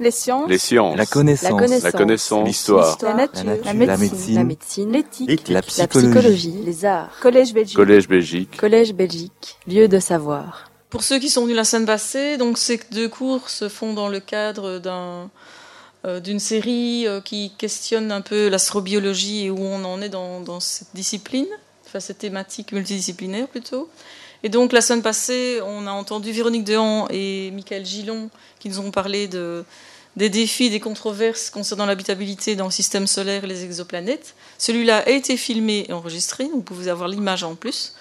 Les sciences. Les sciences. La connaissance. La connaissance. La. L'histoire. La nature. La nature. La La médecine. La. L'éthique. La La psychologie. psychologie. Les arts. Collège Belgique. Collège Belgique. Collège Belgique. Lieu de savoir. Pour ceux qui sont venus la semaine passée, donc ces deux cours se font dans le cadre d'un euh, d'une série euh, qui questionne un peu l'astrobiologie et où on en est dans, dans cette discipline, enfin cette thématique multidisciplinaire plutôt. Et donc la semaine passée, on a entendu Véronique Dehan et Michael Gillon qui nous ont parlé de, des défis, des controverses concernant l'habitabilité dans le système solaire et les exoplanètes. Celui-là a été filmé et enregistré, donc vous pouvez avoir l'image en plus.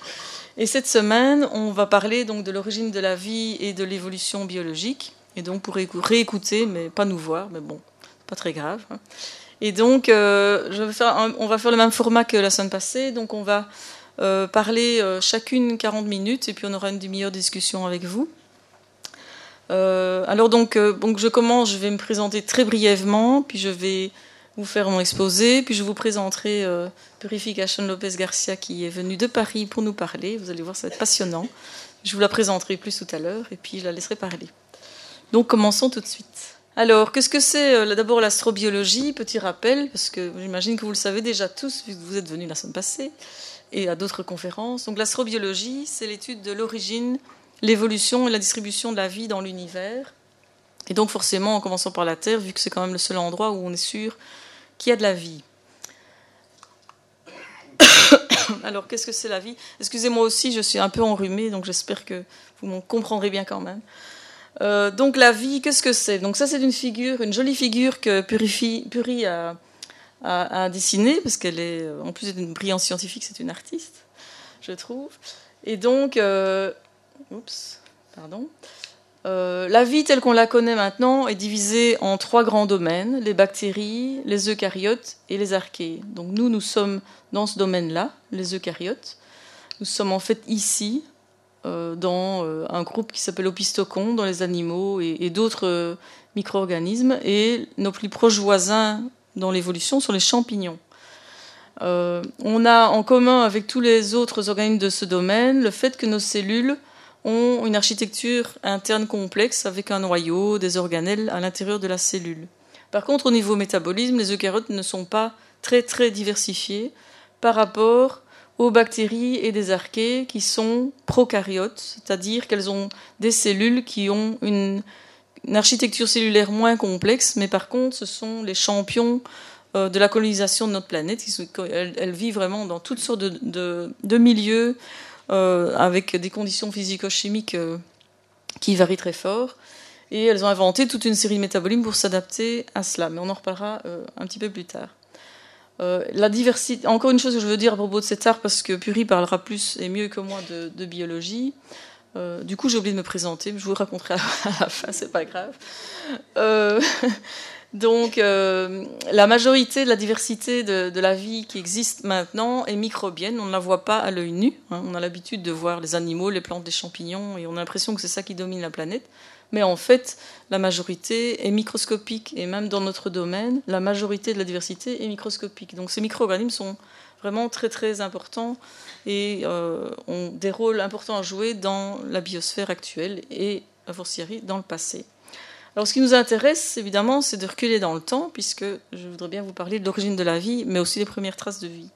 Et cette semaine, on va parler donc de l'origine de la vie et de l'évolution biologique. Et donc pour écou- réécouter, mais pas nous voir, mais bon, pas très grave. hein. Et donc, euh, on va faire le même format que la semaine passée. Donc on va euh, parler euh, chacune 40 minutes et puis on aura une demi-heure de discussion avec vous. Euh, alors donc, euh, donc je commence, je vais me présenter très brièvement, puis je vais vous faire mon exposé, puis je vous présenterai euh, Purification Lopez Garcia qui est venue de Paris pour nous parler. Vous allez voir, ça va être passionnant. Je vous la présenterai plus tout à l'heure et puis je la laisserai parler. Donc commençons tout de suite. Alors, qu'est-ce que c'est euh, d'abord l'astrobiologie? Petit rappel, parce que j'imagine que vous le savez déjà tous, vu que vous êtes venus la semaine passée et à d'autres conférences. Donc l'astrobiologie, c'est l'étude de l'origine, l'évolution et la distribution de la vie dans l'univers. Et donc forcément, en commençant par la Terre, vu que c'est quand même le seul endroit où on est sûr qu'il y a de la vie. Alors, qu'est-ce que c'est la vie? Excusez-moi aussi, je suis un peu enrhumée, donc j'espère que vous m'en comprendrez bien quand même. Euh, donc la vie, qu'est-ce que c'est? Donc ça, c'est une figure, une jolie figure que Puri a, dessinée, parce qu'elle est, en plus d'une brillante scientifique, c'est une artiste, je trouve. Et donc, euh, oups, pardon. Euh, la vie telle qu'on la connaît maintenant est divisée en trois grands domaines les bactéries, les eucaryotes et les archées. Donc nous, nous sommes dans ce domaine-là, les eucaryotes. Nous sommes en fait ici, euh, dans euh, un groupe qui s'appelle Opistocon, dans les animaux et, et d'autres micro-organismes. Et nos plus proches voisins dans l'évolution sont les champignons. On a en commun avec tous les autres organismes de ce domaine le fait que nos cellules ont une architecture interne complexe avec un noyau, des organelles à l'intérieur de la cellule. Par contre, au niveau métabolisme, les eucaryotes ne sont pas très très diversifiés par rapport aux bactéries et des archées qui sont prokaryotes, c'est-à-dire qu'elles ont des cellules qui ont une, architecture cellulaire moins complexe, mais par contre, ce sont les champions euh, de la colonisation de notre planète. Elles, vivent vraiment dans toutes sortes de, milieux, avec des conditions physico-chimiques euh, qui varient très fort. Et elles ont inventé toute une série de métabolismes pour s'adapter à cela. Mais on en reparlera euh, un petit peu plus tard. Euh, la diversité. Encore une chose que je veux dire à propos de cet art, parce que Puri parlera plus et mieux que moi de, biologie. Euh, du coup, j'ai oublié de me présenter, mais je vous raconterai à la, fin, c'est pas grave. Euh, donc, euh, la majorité de la diversité de, la vie qui existe maintenant est microbienne. On ne la voit pas à l'œil nu. hein. On a l'habitude de voir les animaux, les plantes, les champignons, et on a l'impression que c'est ça qui domine la planète. Mais en fait, la majorité est microscopique. Et même dans notre domaine, la majorité de la diversité est microscopique. Donc, ces micro-organismes sont vraiment très, très importants et euh, ont des rôles importants à jouer dans la biosphère actuelle et, a fortiori, dans le passé. Alors, ce qui nous intéresse, évidemment, c'est de reculer dans le temps, puisque je voudrais bien vous parler de l'origine de la vie, mais aussi des premières traces de vie.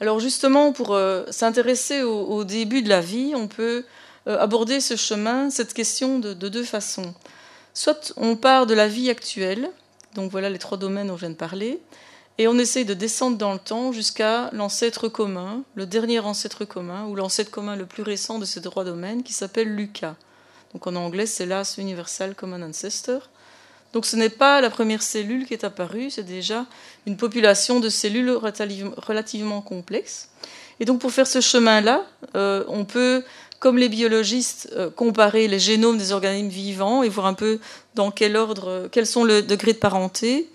Alors, justement, pour euh, s'intéresser au, début de la vie, on peut euh, aborder ce chemin, cette question de, de deux façons. Soit on part de la vie actuelle, donc voilà les trois domaines dont je viens de parler, et on essaye de descendre dans le temps jusqu'à l'ancêtre commun, le dernier ancêtre commun, ou l'ancêtre commun le plus récent de ces trois domaines, qui s'appelle Lucas. Donc en anglais, c'est l'As Universal Common Ancestor. Donc ce n'est pas la première cellule qui est apparue, c'est déjà une population de cellules relative- relativement complexes. Et donc pour faire ce chemin-là, euh, on peut, comme les biologistes, euh, comparer les génomes des organismes vivants et voir un peu dans quel ordre, quels sont le degré de parenté,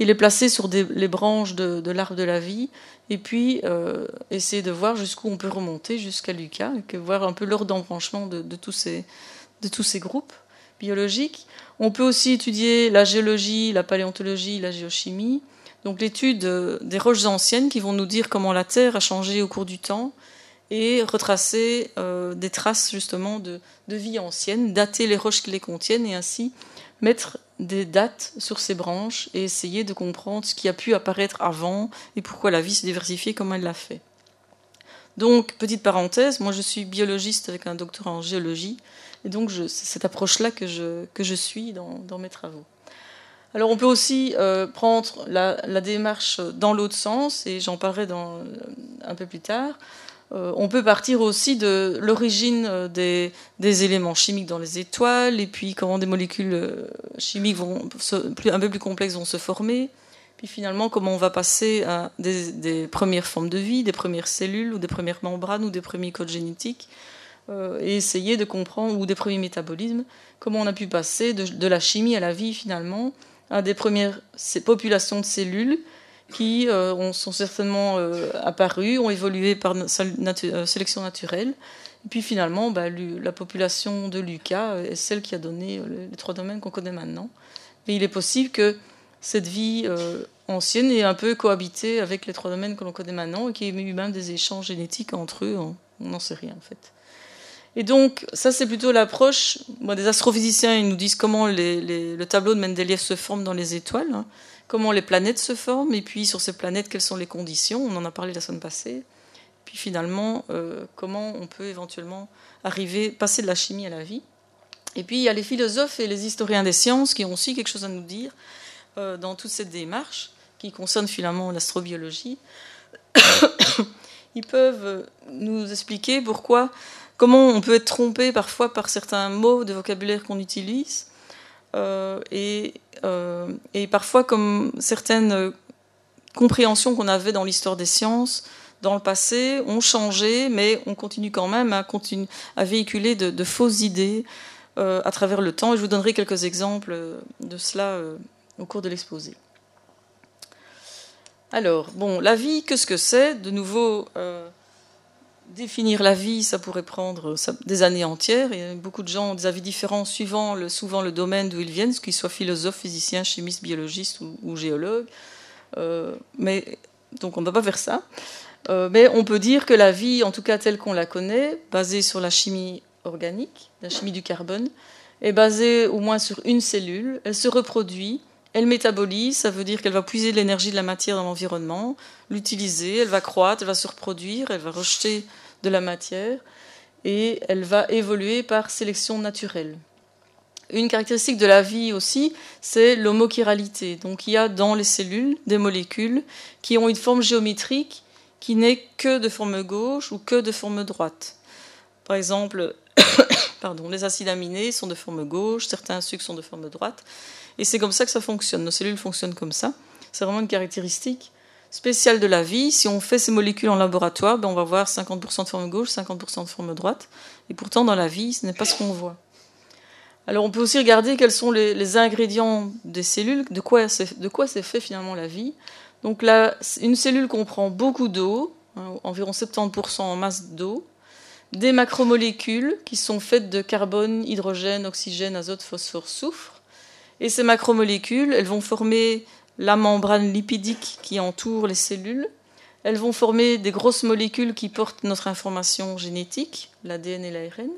et les placer sur des- les branches de, l'arbre de la vie, et puis euh, essayer de voir jusqu'où on peut remonter jusqu'à Lucas, et voir un peu l'ordre d'embranchement de, de tous ces, de tous ces groupes biologiques. On peut aussi étudier la géologie, la paléontologie, la géochimie, donc l'étude euh, des roches anciennes qui vont nous dire comment la Terre a changé au cours du temps et retracer euh, des traces justement de, vie ancienne, dater les roches qui les contiennent et ainsi mettre des dates sur ces branches et essayer de comprendre ce qui a pu apparaître avant et pourquoi la vie s'est diversifiée comme elle l'a fait. Donc, petite parenthèse, moi je suis biologiste avec un doctorat en géologie, et donc c'est cette approche-là que je, que je suis dans, dans mes travaux. Alors on peut aussi euh, prendre la, démarche dans l'autre sens, et j'en parlerai dans, un peu plus tard. Euh, on peut partir aussi de l'origine euh, des, des, éléments chimiques dans les étoiles, et puis comment des molécules chimiques vont plus, un peu plus complexes vont se former, puis finalement, comment on va passer à des, premières formes de vie, des premières cellules, ou des premières membranes, ou des premiers codes génétiques, euh, et essayer de comprendre, ou des premiers métabolismes, comment on a pu passer de, la chimie à la vie finalement, à des premières populations de cellules qui euh, sont certainement euh, apparues, ont évolué par sélection naturelle. Et puis finalement, bah, la population de Lucas est celle qui a donné les trois domaines qu'on connaît maintenant. Mais il est possible que cette vie euh, ancienne est un peu cohabité avec les trois domaines que l'on connaît maintenant et qui y ait eu même des échanges génétiques entre eux. On n'en sait rien en fait. Et donc, ça, c'est plutôt l'approche. des astrophysiciens, ils nous disent comment le tableau de Mendeleev se forme dans les étoiles, hein. comment les planètes se forment, et puis sur ces planètes, quelles sont les conditions. On en a parlé la semaine passée. Puis finalement, euh, comment on peut éventuellement arriver, passer de la chimie à la vie. Et puis, il y a les philosophes et les historiens des sciences qui ont aussi quelque chose à nous dire euh, dans toute cette démarche qui concerne finalement l'astrobiologie, ils peuvent nous expliquer pourquoi, comment on peut être trompé parfois par certains mots de vocabulaire qu'on utilise, euh, et, euh, et, parfois comme certaines compréhensions qu'on avait dans l'histoire des sciences dans le passé ont changé, mais on continue quand même à, véhiculer de, fausses idées à travers le temps. Et je vous donnerai quelques exemples de cela au cours de l'exposé. Alors, bon, la vie, qu'est-ce que c'est? De nouveau, euh, définir la vie, ça pourrait prendre des années entières. A beaucoup de gens ont des avis différents suivant le, souvent le domaine d'où ils viennent, qu'ils soient philosophes, physiciens, chimistes, biologistes ou, géologues. Euh, mais, donc on ne peut pas faire ça. Euh, mais on peut dire que la vie, en tout cas telle qu'on la connaît, basée sur la chimie organique, la chimie du carbone, est basée au moins sur une cellule. Elle se reproduit elle métabolise, ça veut dire qu'elle va puiser l'énergie de la matière dans l'environnement, l'utiliser, elle va croître, elle va se reproduire, elle va rejeter de la matière et elle va évoluer par sélection naturelle. Une caractéristique de la vie aussi, c'est l'homochiralité. Donc il y a dans les cellules des molécules qui ont une forme géométrique qui n'est que de forme gauche ou que de forme droite. Par exemple, pardon, les acides aminés sont de forme gauche, certains sucres sont de forme droite. Et c'est comme ça que ça fonctionne. Nos cellules fonctionnent comme ça. C'est vraiment une caractéristique spéciale de la vie. Si on fait ces molécules en laboratoire, ben on va voir 50% de forme gauche, 50% de forme droite. Et pourtant, dans la vie, ce n'est pas ce qu'on voit. Alors, on peut aussi regarder quels sont les, ingrédients des cellules, de quoi c'est fait finalement la vie. Donc là, une cellule comprend beaucoup d'eau, hein, environ 70% en masse d'eau, des macromolécules qui sont faites de carbone, hydrogène, oxygène, azote, phosphore, soufre, et ces macromolécules, elles vont former la membrane lipidique qui entoure les cellules. Elles vont former des grosses molécules qui portent notre information génétique, l'ADN et l'ARN.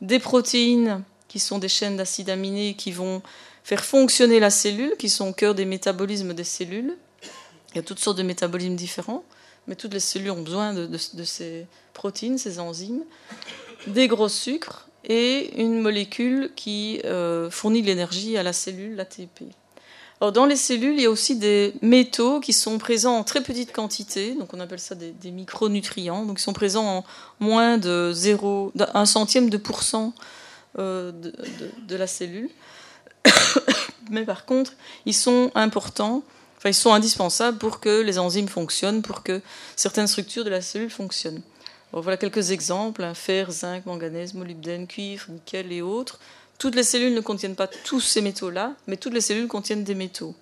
Des protéines qui sont des chaînes d'acides aminés qui vont faire fonctionner la cellule, qui sont au cœur des métabolismes des cellules. Il y a toutes sortes de métabolismes différents, mais toutes les cellules ont besoin de, de ces protéines, ces enzymes. Des gros sucres, et une molécule qui euh, fournit l'énergie à la cellule, l'ATP. Alors, dans les cellules, il y a aussi des métaux qui sont présents en très petite quantité, donc on appelle ça des, micronutrients, donc ils sont présents en moins de 0, un centième de pourcent euh, de, de, la cellule. Mais par contre, ils sont importants, enfin ils sont indispensables pour que les enzymes fonctionnent, pour que certaines structures de la cellule fonctionnent voilà quelques exemples hein, fer, zinc, manganèse, molybdène, cuivre, nickel et autres. Toutes les cellules ne contiennent pas tous ces métaux-là, mais toutes les cellules contiennent des métaux.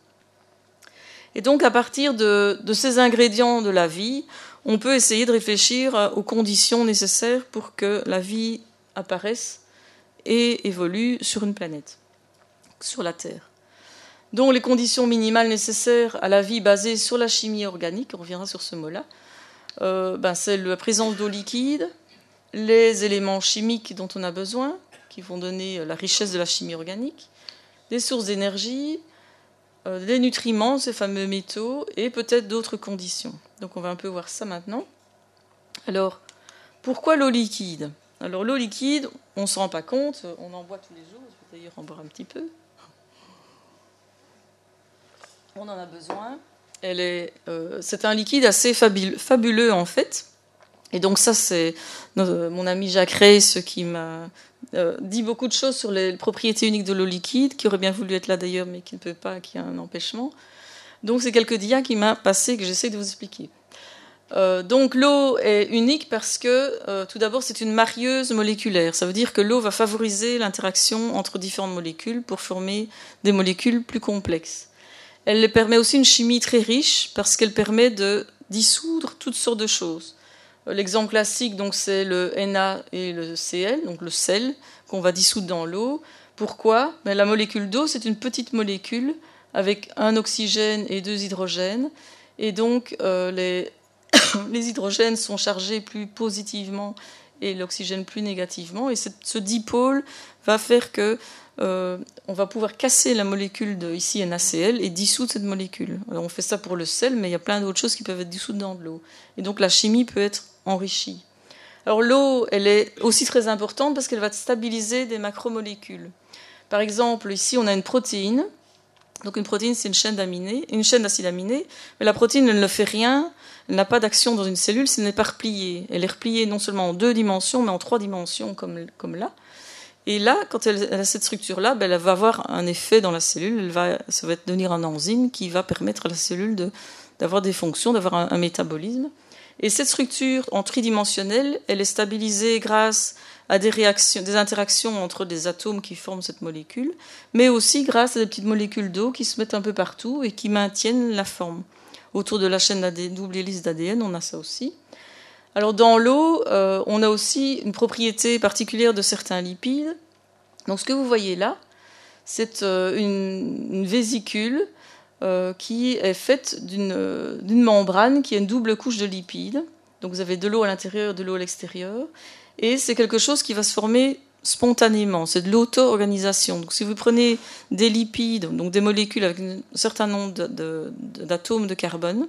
Et donc, à partir de, ces ingrédients de la vie, on peut essayer de réfléchir aux conditions nécessaires pour que la vie apparaisse et évolue sur une planète, sur la Terre. Donc, les conditions minimales nécessaires à la vie basée sur la chimie organique, on reviendra sur ce mot-là, ben, c'est la présence d'eau liquide, les éléments chimiques dont on a besoin, qui vont donner la richesse de la chimie organique, des sources d'énergie, euh, des nutriments, ces fameux métaux, et peut-être d'autres conditions. Donc on va un peu voir ça maintenant. Alors, pourquoi l'eau liquide? Alors l'eau liquide, on ne se rend pas compte, on en boit tous les jours, je vais d'ailleurs en boire un petit peu. On en a besoin. Euh, c'est un liquide assez fabuleux en fait. Et donc ça, c'est mon ami Jacques Reis qui m'a euh, dit beaucoup de choses sur les propriétés uniques de l'eau liquide, qui aurait bien voulu être là d'ailleurs, mais qui ne peut pas, qui a un empêchement. Donc c'est quelques dias qui m'a passé que j'essaie de vous expliquer. Euh, donc l'eau est unique parce que tout d'abord c'est une marieuse moléculaire. Ça veut dire que l'eau va favoriser l'interaction entre différentes molécules pour former des molécules plus complexes. Elle permet aussi une chimie très riche parce qu'elle permet de dissoudre toutes sortes de choses. Euh, l'exemple classique, donc, c'est le Na et le Cl, donc le sel, qu'on va dissoudre dans l'eau. Pourquoi? Ben, La molécule d'eau, c'est une petite molécule avec un oxygène et deux hydrogènes. Et donc, euh, les, les, hydrogènes sont chargés plus positivement et l'oxygène plus négativement. Et ce dipôle va faire que euh, on va pouvoir casser la molécule de ici NaCl et dissoudre cette molécule. on fait ça pour le sel, mais il y a plein d'autres choses qui peuvent être dissoutes dans de l'eau. Et donc la chimie peut être enrichie. Alors l'eau, elle est aussi très importante parce qu'elle va stabiliser des macromolécules. Par exemple, ici on a une protéine. Donc une protéine, c'est une chaîne d'aminés, une chaîne d'acides aminés, mais la protéine, elle ne fait rien, elle n'a pas d'action dans une cellule, c'est n'est pas repliée. Elle est repliée non seulement en deux dimensions, mais en trois dimensions, comme, comme là. Et là, quand elle, a cette structure-là, ben, elle va avoir un effet dans la cellule. Elle va, ça va devenir un enzyme qui va permettre à la cellule d'avoir des fonctions, d'avoir un, métabolisme. Et cette structure en tridimensionnelle, elle est stabilisée grâce à des réactions, des interactions entre des atomes qui forment cette molécule, mais aussi grâce à des petites molécules d'eau qui se mettent un peu partout et qui maintiennent la forme. Autour de la chaîne double hélice d'ADN, on a ça aussi. Alors dans l'eau, euh, on a aussi une propriété particulière de certains lipides. Donc ce que vous voyez là, c'est euh, une, vésicule euh, qui est faite d'une membrane qui a une double couche de lipides. Donc vous avez de l'eau à l'intérieur, de l'eau à l'extérieur. Et c'est quelque chose qui va se former spontanément, c'est de l'auto-organisation. Donc si vous prenez des lipides, donc des molécules avec un certain nombre d'atomes de carbone,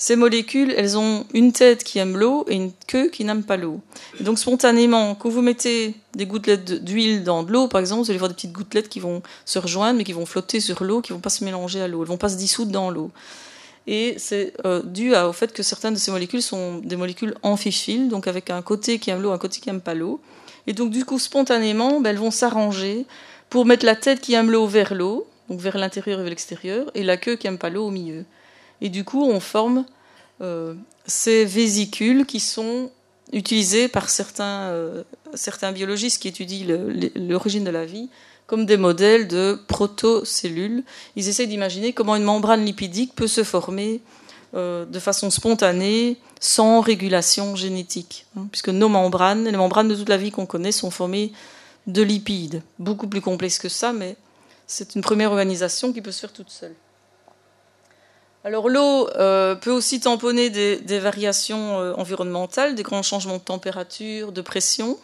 ces molécules, elles ont une tête qui aime l'eau et une queue qui n'aime pas l'eau. donc spontanément, quand vous mettez des gouttelettes d'huile dans de l'eau, par exemple, vous allez voir des petites gouttelettes qui vont se rejoindre, mais qui vont flotter sur l'eau, qui vont pas se mélanger à l'eau, elles vont pas se dissoudre dans l'eau. Et c'est euh, dû au fait que certaines de ces molécules sont des molécules amphiphiles, donc avec un côté qui aime l'eau, un côté qui n'aime pas l'eau. Et donc du coup, spontanément, ben, elles vont s'arranger pour mettre la tête qui aime l'eau vers l'eau, donc vers l'intérieur et vers l'extérieur, et la queue qui n'aime pas l'eau au milieu. Et du coup, on forme euh, ces vésicules qui sont utilisées par certains, euh, certains biologistes qui étudient l'origine de la vie comme des modèles de protocellules. Ils essaient d'imaginer comment une membrane lipidique peut se former euh, de façon spontanée, sans régulation génétique. Hein, puisque nos membranes, les membranes de toute la vie qu'on connaît, sont formées de lipides. Beaucoup plus complexes que ça, mais c'est une première organisation qui peut se faire toute seule. Alors l'eau euh, peut aussi tamponner des, variations euh, environnementales, des grands changements de température, de pression.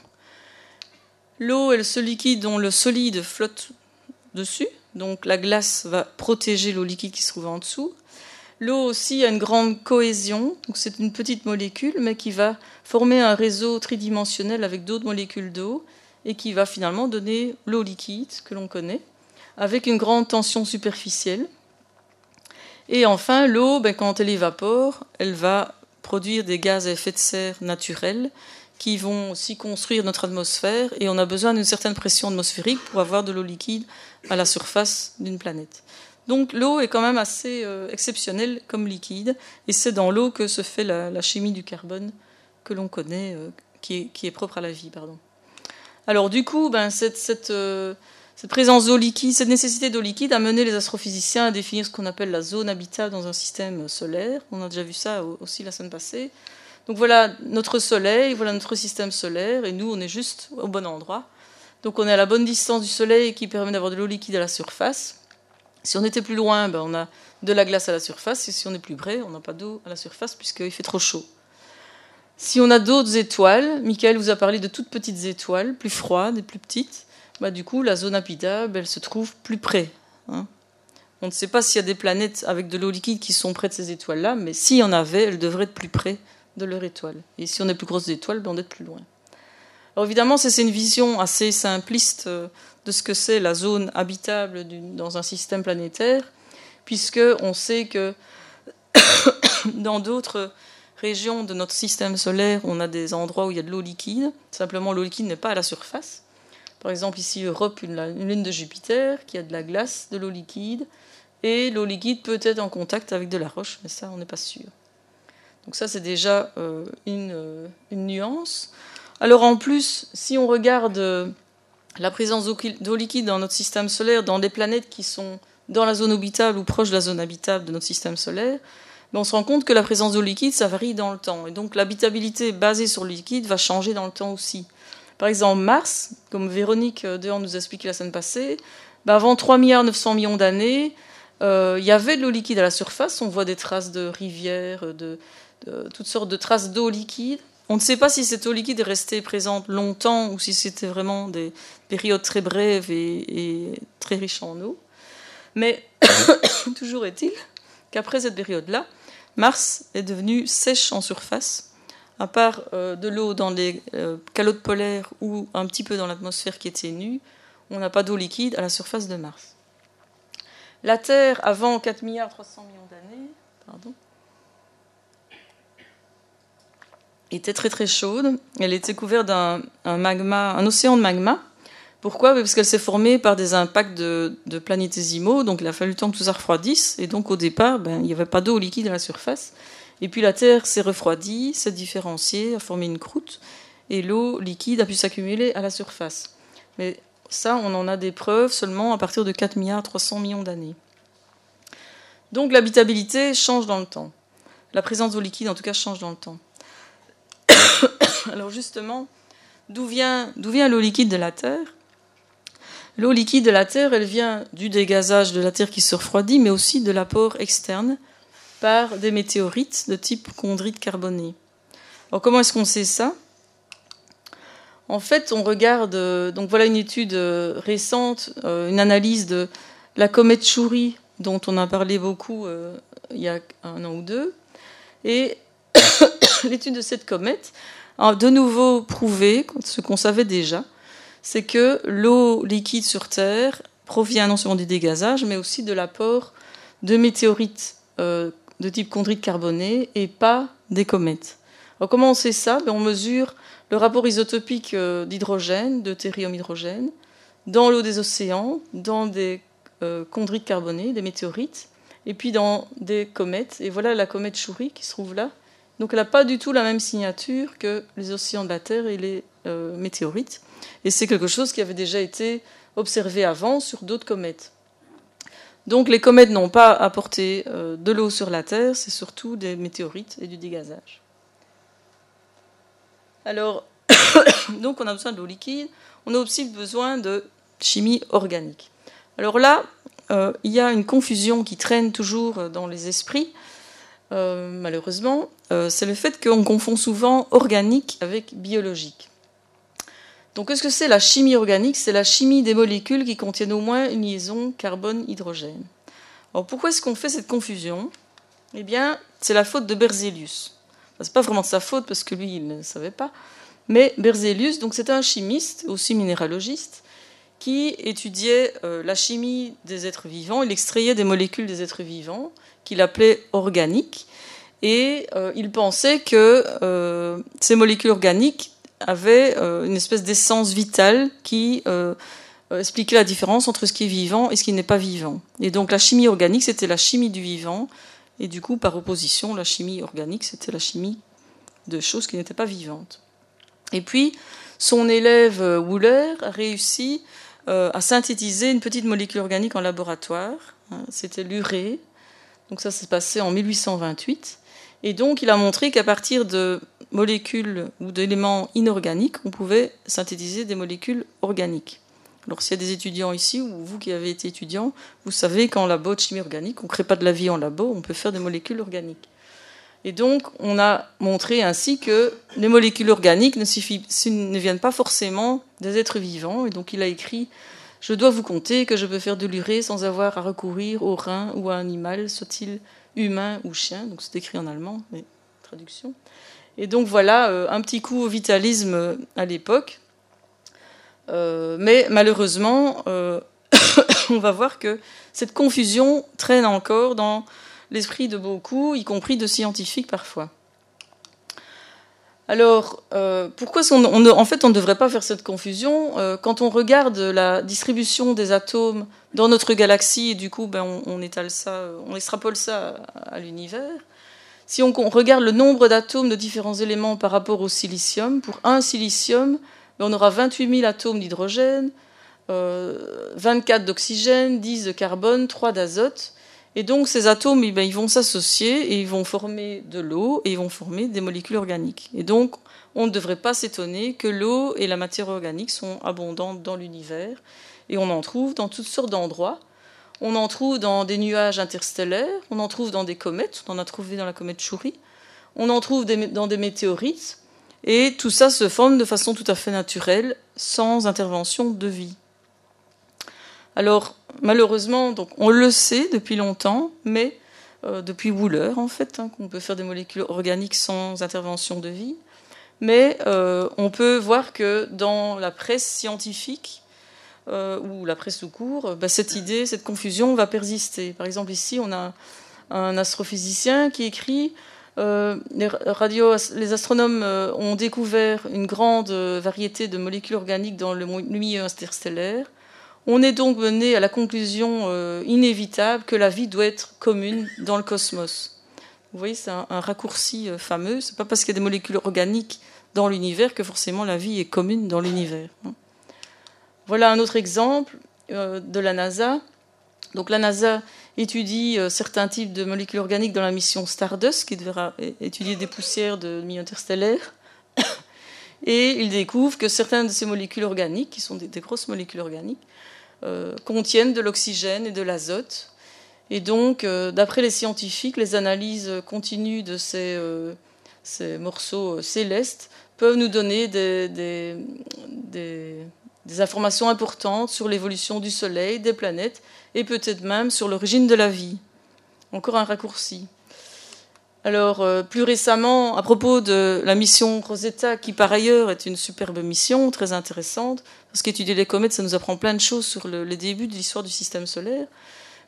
L'eau est ce liquide dont le solide flotte dessus, donc la glace va protéger l'eau liquide qui se trouve en dessous. L'eau aussi a une grande cohésion, donc c'est une petite molécule, mais qui va former un réseau tridimensionnel avec d'autres molécules d'eau et qui va finalement donner l'eau liquide que l'on connaît, avec une grande tension superficielle. Et enfin, l'eau, ben, quand elle évapore, elle va produire des gaz à effet de serre naturels qui vont aussi construire notre atmosphère et on a besoin d'une certaine pression atmosphérique pour avoir de l'eau liquide à la surface d'une planète. Donc l'eau est quand même assez euh, exceptionnelle comme liquide et c'est dans l'eau que se fait la, chimie du carbone que l'on connaît, euh, qui, est, propre à la vie. Pardon. Alors du coup, ben, cette, euh, cette présence d'eau liquide, cette nécessité d'eau liquide a mené les astrophysiciens à définir ce qu'on appelle la zone habitable dans un système solaire. On a déjà vu ça aussi la semaine passée. Donc voilà notre Soleil, voilà notre système solaire, et nous, on est juste au bon endroit. Donc on est à la bonne distance du Soleil qui permet d'avoir de l'eau liquide à la surface. Si on était plus loin, ben, on a de la glace à la surface, et si on est plus près, on n'a pas d'eau à la surface puisqu'il fait trop chaud. Si on a d'autres étoiles, Michael vous a parlé de toutes petites étoiles, plus froides et plus petites, bah, du coup, la zone habitable, elle se trouve plus près. Hein. On ne sait pas s'il y a des planètes avec de l'eau liquide qui sont près de ces étoiles-là, mais s'il y en avait, elles devraient être plus près de leur étoile. Et si on est plus grosse étoiles, ben on est plus loin. Alors évidemment, c'est une vision assez simpliste euh, de ce que c'est la zone habitable dans un système planétaire, puisque on sait que dans d'autres régions de notre système solaire, on a des endroits où il y a de l'eau liquide. Simplement, l'eau liquide n'est pas à la surface. Par exemple, ici, Europe, une, lune de Jupiter, qui a de la glace, de l'eau liquide, et l'eau liquide peut être en contact avec de la roche, mais ça, on n'est pas sûr. Donc ça, c'est déjà euh, euh, une, nuance. Alors en plus, si on regarde euh, la présence d'eau liquide dans notre système solaire, dans des planètes qui sont dans la zone habitable ou proche de la zone habitable de notre système solaire, ben, on se rend compte que la présence d'eau liquide, ça varie dans le temps. Et donc l'habitabilité basée sur le liquide va changer dans le temps aussi. Par exemple, Mars, comme Véronique Dehan nous a expliqué la semaine passée, ben, avant 3 milliards 900 millions d'années, il y avait de l'eau liquide à la surface. On voit des traces de rivières, de, toutes sortes de traces d'eau liquide. On ne sait pas si cette eau liquide est restée présente longtemps ou si c'était vraiment des périodes très brèves et, très riches en eau. Mais toujours est-il qu'après cette période-là, Mars est devenu sèche en surface, à part euh, de l'eau dans les euh, calottes polaires ou un petit peu dans l'atmosphère qui était nue, on n'a pas d'eau liquide à la surface de Mars. La Terre, avant 4 milliards 300 millions d'années, était très très chaude. Elle était couverte d'un magma, un océan de magma. Pourquoi? Parce qu'elle s'est formée par des impacts de, planétésimaux, donc il a fallu temps que tout ça refroidisse, et donc au départ, ben, il n'y avait pas d'eau liquide à la surface. Et puis la Terre s'est refroidie, s'est différenciée, a formé une croûte, et l'eau liquide a pu s'accumuler à la surface. Mais ça, on en a des preuves seulement à partir de 4 milliards 300 millions d'années. Donc l'habitabilité change dans le temps. La présence d'eau liquide, en tout cas, change dans le temps. Alors justement, d'où vient, l'eau liquide de la Terre? L'eau liquide de la Terre, elle vient du dégazage de la Terre qui se refroidit, mais aussi de l'apport externe par des météorites de type chondrite carbonée. Alors comment est-ce qu'on sait ça? En fait, on regarde, euh, donc voilà une étude euh, récente, euh, une analyse de la comète Chury, dont on a parlé beaucoup il y a un an ou deux. Et l'étude de cette comète a de nouveau prouvé ce qu'on savait déjà, c'est que l'eau liquide sur Terre provient non seulement du dégazage, mais aussi de l'apport de météorites de type chondrite carboné et pas des comètes. Alors comment on sait ça? Ben, On mesure le rapport isotopique euh, d'hydrogène, de thérium hydrogène, dans l'eau des océans, dans des euh, chondrites carbonées, des météorites, et puis dans des comètes. Et voilà la comète Chury qui se trouve là, donc elle n'a pas du tout la même signature que les océans de la Terre et les euh, météorites. Et c'est quelque chose qui avait déjà été observé avant sur d'autres comètes. Donc les comètes n'ont pas apporté euh, de l'eau sur la Terre, c'est surtout des météorites et du dégazage. Alors, on a besoin de l'eau liquide, on a aussi besoin de chimie organique. Alors là, euh, il y a une confusion qui traîne toujours dans les esprits euh, malheureusement, c'est le fait qu'on confond souvent organique avec biologique. Donc, qu'est-ce que c'est la chimie organique? C'est la chimie des molécules qui contiennent au moins une liaison carbone-hydrogène. Alors, pourquoi est-ce qu'on fait cette confusion? Eh bien, c'est la faute de Berzelius. Ce c'est pas vraiment sa faute parce que lui, il ne savait pas. Mais Berzelius, donc, c'est un chimiste, aussi minéralogiste, qui étudiait euh, la chimie des êtres vivants. Il extrayait des molécules des êtres vivants qu'il appelait organiques. Et euh, il pensait que euh, ces molécules organiques avaient euh, une espèce d'essence vitale qui expliquait la différence entre ce qui est vivant et ce qui n'est pas vivant. Et donc la chimie organique, c'était la chimie du vivant. Et du coup, par opposition, la chimie organique, c'était la chimie de choses qui n'étaient pas vivantes. Et puis, son élève Wooler a réussi à synthétiser une petite molécule organique en laboratoire. Hein, c'était l'urée. Donc ça s'est passé en 1828. Et donc il a montré qu'à partir de molécules ou d'éléments inorganiques, on pouvait synthétiser des molécules organiques. Alors s'il y a des étudiants ici, ou vous qui avez été étudiant, vous savez qu'en labo de chimie organique, on ne crée pas de la vie en labo, on peut faire des molécules organiques. Et donc, on a montré ainsi que les molécules organiques ne, ne viennent pas forcément des êtres vivants. Et donc, il a écrit Je dois vous compter que je peux faire de l'urée sans avoir à recourir au rein ou à un animal, soit-il humain ou chien. Donc, c'est écrit en allemand, mais traduction. Et donc, voilà euh, un petit coup au vitalisme euh, à l'époque. Euh, mais malheureusement, on va voir que cette confusion traîne encore dans l'esprit de beaucoup, y compris de scientifiques parfois. Alors, pourquoi on, en fait on ne devrait pas faire cette confusion Quand on regarde la distribution des atomes dans notre galaxie, et du coup ben, on, étale ça, on extrapole ça à, l'univers, si on, regarde le nombre d'atomes de différents éléments par rapport au silicium, pour un silicium, ben, on aura 28 000 atomes d'hydrogène, 24 euh, d'oxygène, 10 de carbone, 3 d'azote. Et donc ces atomes, eh ben, ils vont s'associer et ils vont former de l'eau et ils vont former des molécules organiques. Et donc on ne devrait pas s'étonner que l'eau et la matière organique sont abondantes dans l'univers et on en trouve dans toutes sortes d'endroits. On en trouve dans des nuages interstellaires, on en trouve dans des comètes, on en a trouvé dans la comète Chury, on en trouve dans des météorites, et tout ça se forme de façon tout à fait naturelle, sans intervention de vie. Alors, malheureusement, on le sait depuis longtemps, mais euh, depuis Wooler, en fait, hein, qu'on peut faire des molécules organiques sans intervention de vie. Mais euh, on peut voir que dans la presse scientifique, euh, ou la presse tout court, bah, cette idée, cette confusion va persister. Par exemple, ici, on a un astrophysicien qui écrit les, les, astronomes ont découvert une grande variété de molécules organiques dans le milieu interstellaire. On est donc mené à la conclusion euh, inévitable que la vie doit être commune dans le cosmos. Vous voyez, c'est un, raccourci euh, fameux. C'est pas parce qu'il y a des molécules organiques dans l'univers que forcément la vie est commune dans l'univers. Voilà un autre exemple euh, de la NASA. Donc la NASA étudie certains types de molécules organiques dans la mission Stardust, qui devra étudier des poussières de milieu interstellaire. Et il découvre que certaines de ces molécules organiques, qui sont des grosses molécules organiques, euh, contiennent de l'oxygène et de l'azote. Et donc, euh, d'après les scientifiques, les analyses continues de ces, euh, morceaux célestes peuvent nous donner des, informations importantes sur l'évolution du Soleil, des planètes, et peut-être même sur l'origine de la vie. Encore un raccourci. Alors, plus récemment, à propos de la mission Rosetta, qui par ailleurs est une superbe mission, très intéressante, parce qu'étudier les comètes, ça nous apprend plein de choses sur le, les débuts de l'histoire du système solaire.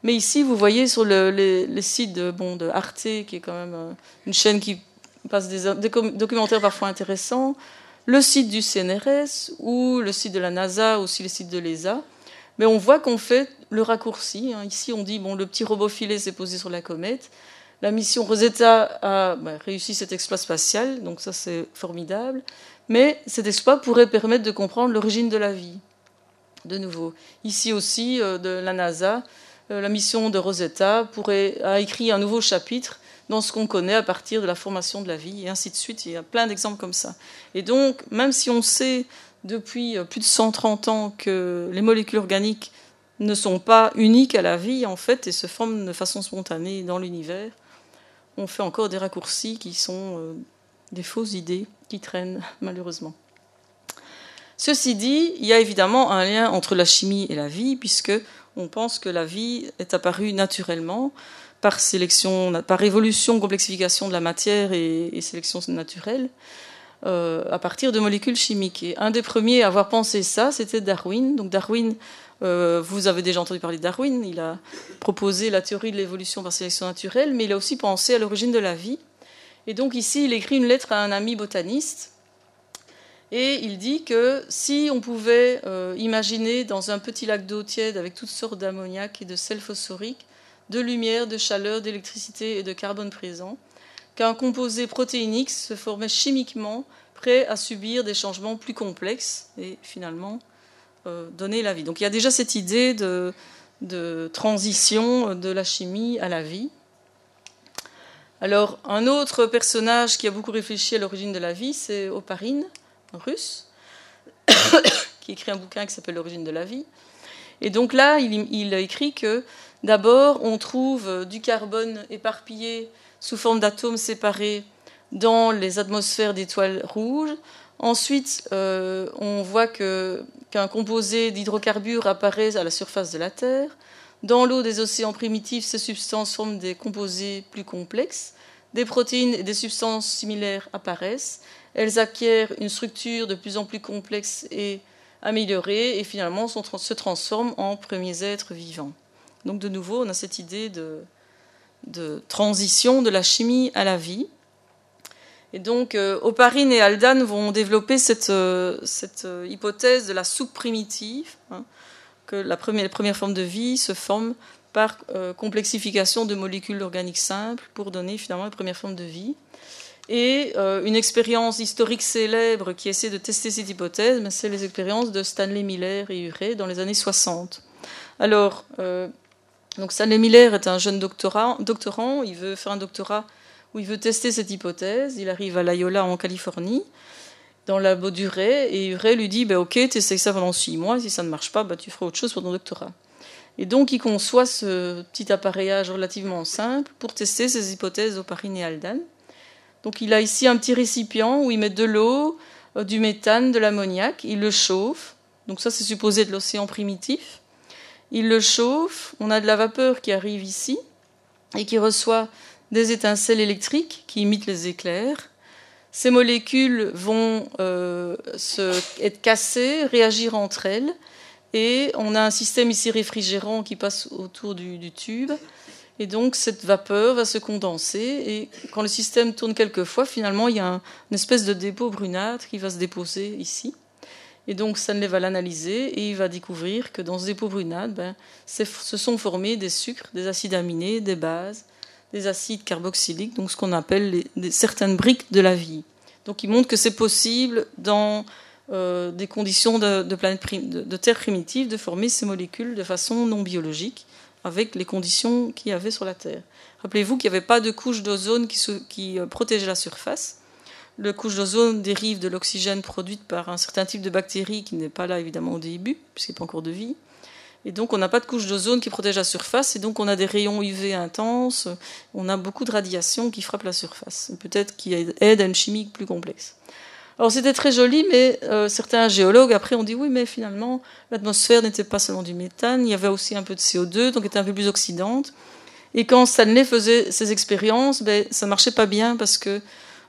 Mais ici, vous voyez sur le, les, sites de, bon, de Arte, qui est quand même euh, une chaîne qui passe des, documentaires parfois intéressants, le site du CNRS ou le site de la NASA, aussi le site de l'ESA. Mais on voit qu'on fait le raccourci. Hein. Ici, on dit bon, le petit robot filet s'est posé sur la comète. La mission Rosetta a bah, réussi cet exploit spatial, donc ça c'est formidable. Mais cet exploit pourrait permettre de comprendre l'origine de la vie. De nouveau, ici aussi, euh, de la NASA, euh, la mission de Rosetta pourrait, a écrit un nouveau chapitre dans ce qu'on connaît à partir de la formation de la vie, et ainsi de suite. Il y a plein d'exemples comme ça. Et donc, même si on sait depuis euh, plus de 130 ans que les molécules organiques ne sont pas uniques à la vie, en fait, et se forment de façon spontanée dans l'univers, on fait encore des raccourcis qui sont des fausses idées qui traînent malheureusement. Ceci dit, il y a évidemment un lien entre la chimie et la vie, puisque on pense que la vie est apparue naturellement par sélection, par évolution, complexification de la matière et, sélection naturelle, euh, à partir de molécules chimiques. Et un des premiers à avoir pensé ça, c'était Darwin. Donc Darwin, euh, vous avez déjà entendu parler de Darwin. Il a proposé la théorie de l'évolution par sélection naturelle, mais il a aussi pensé à l'origine de la vie. Et donc ici, il écrit une lettre à un ami botaniste. Et il dit que si on pouvait euh, imaginer dans un petit lac d'eau tiède avec toutes sortes d'ammoniac et de sel phosphorique, de lumière, de chaleur, d'électricité et de carbone présent, qu'un composé protéinique se formait chimiquement prêt à subir des changements plus complexes et finalement euh, donner la vie. Donc il y a déjà cette idée de transition de la chimie à la vie. Alors, un autre personnage qui a beaucoup réfléchi à l'origine de la vie, c'est Oparine, russe, qui écrit un bouquin qui s'appelle L'origine de la vie. Et donc là, il, écrit que D'abord, on trouve du carbone éparpillé sous forme d'atomes séparés dans les atmosphères d'étoiles rouges. Ensuite, euh, on voit qu'un composé d'hydrocarbures apparaît à la surface de la Terre. Dans l'eau des océans primitifs, ces substances forment des composés plus complexes. Des protéines et des substances similaires apparaissent. Elles acquièrent une structure de plus en plus complexe et améliorée et finalement se transforment en premiers êtres vivants. Donc de nouveau, on a cette idée de, transition de la chimie à la vie. Et donc, euh, Oparine et Aldan vont développer cette, euh, euh, hypothèse de la soupe primitive, hein, que la première, les premières formes de vie se forment par complexification de molécules organiques simples pour donner finalement les premières formes de vie. Et une expérience historique célèbre qui essaie de tester cette hypothèse, ben, c'est les expériences de Stanley Miller et Urey dans les années 60. Alors, donc Stanley Miller est un jeune doctorant, il veut faire un doctorat où il veut tester cette hypothèse. Il arrive à Loyola en Californie, dans la labo d'Urey, et Urey lui dit bah, Ok, tu ça pendant six mois, si ça ne marche pas, bah, tu feras autre chose pour ton doctorat. Et donc il conçoit ce petit appareillage relativement simple pour tester ses hypothèses Oparine et Aldan. Donc il a ici un petit récipient où il met de l'eau, euh, du méthane, de l'ammoniac, il le chauffe. Donc ça c'est supposé de l'océan primitif. Il le chauffe, on a de la vapeur qui arrive ici et qui reçoit des étincelles électriques qui imitent les éclairs. Ces molécules vont euh, être cassées, réagir entre elles, et on a un système ici réfrigérant qui passe autour du, tube. Et donc cette vapeur va se condenser, et quand le système tourne quelques fois, finalement, il y a une espèce de dépôt brunâtre qui va se déposer ici. Et donc Stanley va l'analyser et il va découvrir que dans ce dépôt brunâtre, ben, se sont formés des sucres, des acides aminés, des bases, des acides carboxyliques, donc ce qu'on appelle certaines briques de la vie. Donc il montre que c'est possible dans euh, des conditions de, planète de, Terre primitive de former ces molécules de façon non biologique avec les conditions qu'il y avait sur la Terre. Rappelez-vous qu'il n'y avait pas de couche d'ozone qui, qui euh, protégeait la surface. Le couche d'ozone dérive de l'oxygène produit par un certain type de bactéries qui n'est pas là évidemment au début, puisqu'il a pas encore de vie. Et donc, on n'a pas de couche d'ozone qui protège la surface, et donc on a des rayons UV intenses, on a beaucoup de radiation qui frappe la surface, peut-être qui aide à une chimie plus complexe. Alors, c'était très joli, mais euh, certains géologues, après, ont dit oui, mais finalement, l'atmosphère n'était pas seulement du méthane, il y avait aussi un peu de CO2, donc était un peu plus oxydante. Et quand Stanley faisait ses expériences, ben, ça marchait pas bien parce que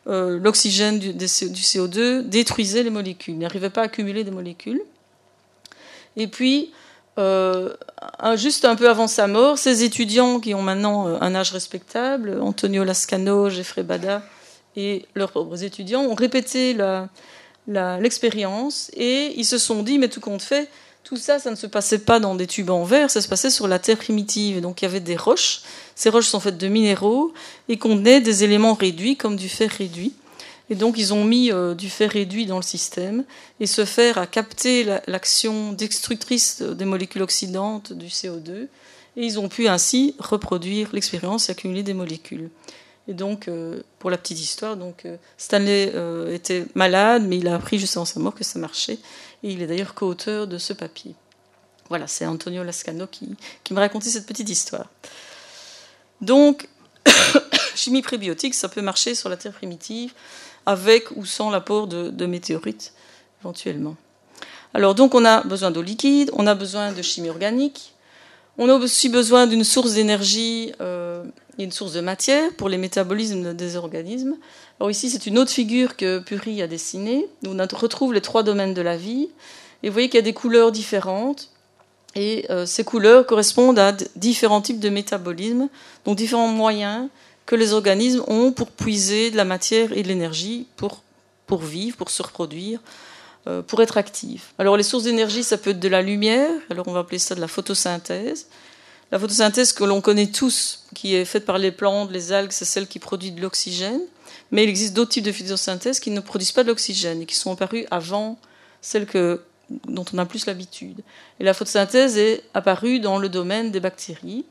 euh, l'oxygène du, du, CO2 détruisait les molécules, n'arrivait pas à accumuler des molécules. Et puis, euh, juste un peu avant sa mort, ses étudiants qui ont maintenant euh, un âge respectable, Antonio Lascano, Jeffrey Bada et leurs propres étudiants, ont répété l'expérience et ils se sont dit, mais tout compte fait, tout ça, ça ne se passait pas dans des tubes en verre, ça se passait sur la terre primitive. Donc il y avait des roches. Ces roches sont faites de minéraux et contenaient des éléments réduits comme du fer réduit. Et donc ils ont mis euh, du fer réduit dans le système, et ce fer a capté l'action destructrice des molécules oxydantes du CO2, et ils ont pu ainsi reproduire l'expérience et accumuler des molécules. Et donc, euh, pour la petite histoire, donc, euh, Stanley était malade, mais il a appris juste avant sa mort que ça marchait, et il est d'ailleurs co-auteur de ce papier. Voilà, c'est Antonio Lascano qui, m'a raconté cette petite histoire. Donc, chimie prébiotique, ça peut marcher sur la Terre primitive, avec ou sans l'apport de, météorites, éventuellement. Alors donc on a besoin d'eau liquide, on a besoin de chimie organique, on a aussi besoin d'une source d'énergie euh, et une source de matière pour les métabolismes des organismes. Alors ici c'est une autre figure que Puri a dessinée, on retrouve les trois domaines de la vie, et vous voyez qu'il y a des couleurs différentes, et euh, ces couleurs correspondent à différents types de métabolismes, donc différents moyens que les organismes ont pour puiser de la matière et de l'énergie pour, pour vivre, pour se reproduire, euh, pour être actifs. Alors les sources d'énergie, ça peut être de la lumière, alors on va appeler ça de la photosynthèse. La photosynthèse que l'on connaît tous, qui est faite par les plantes, les algues, c'est celle qui produit de l'oxygène. Mais il existe d'autres types de photosynthèse qui ne produisent pas de l'oxygène et qui sont apparus avant celles que, dont on a plus l'habitude. Et la photosynthèse est apparue dans le domaine des bactéries.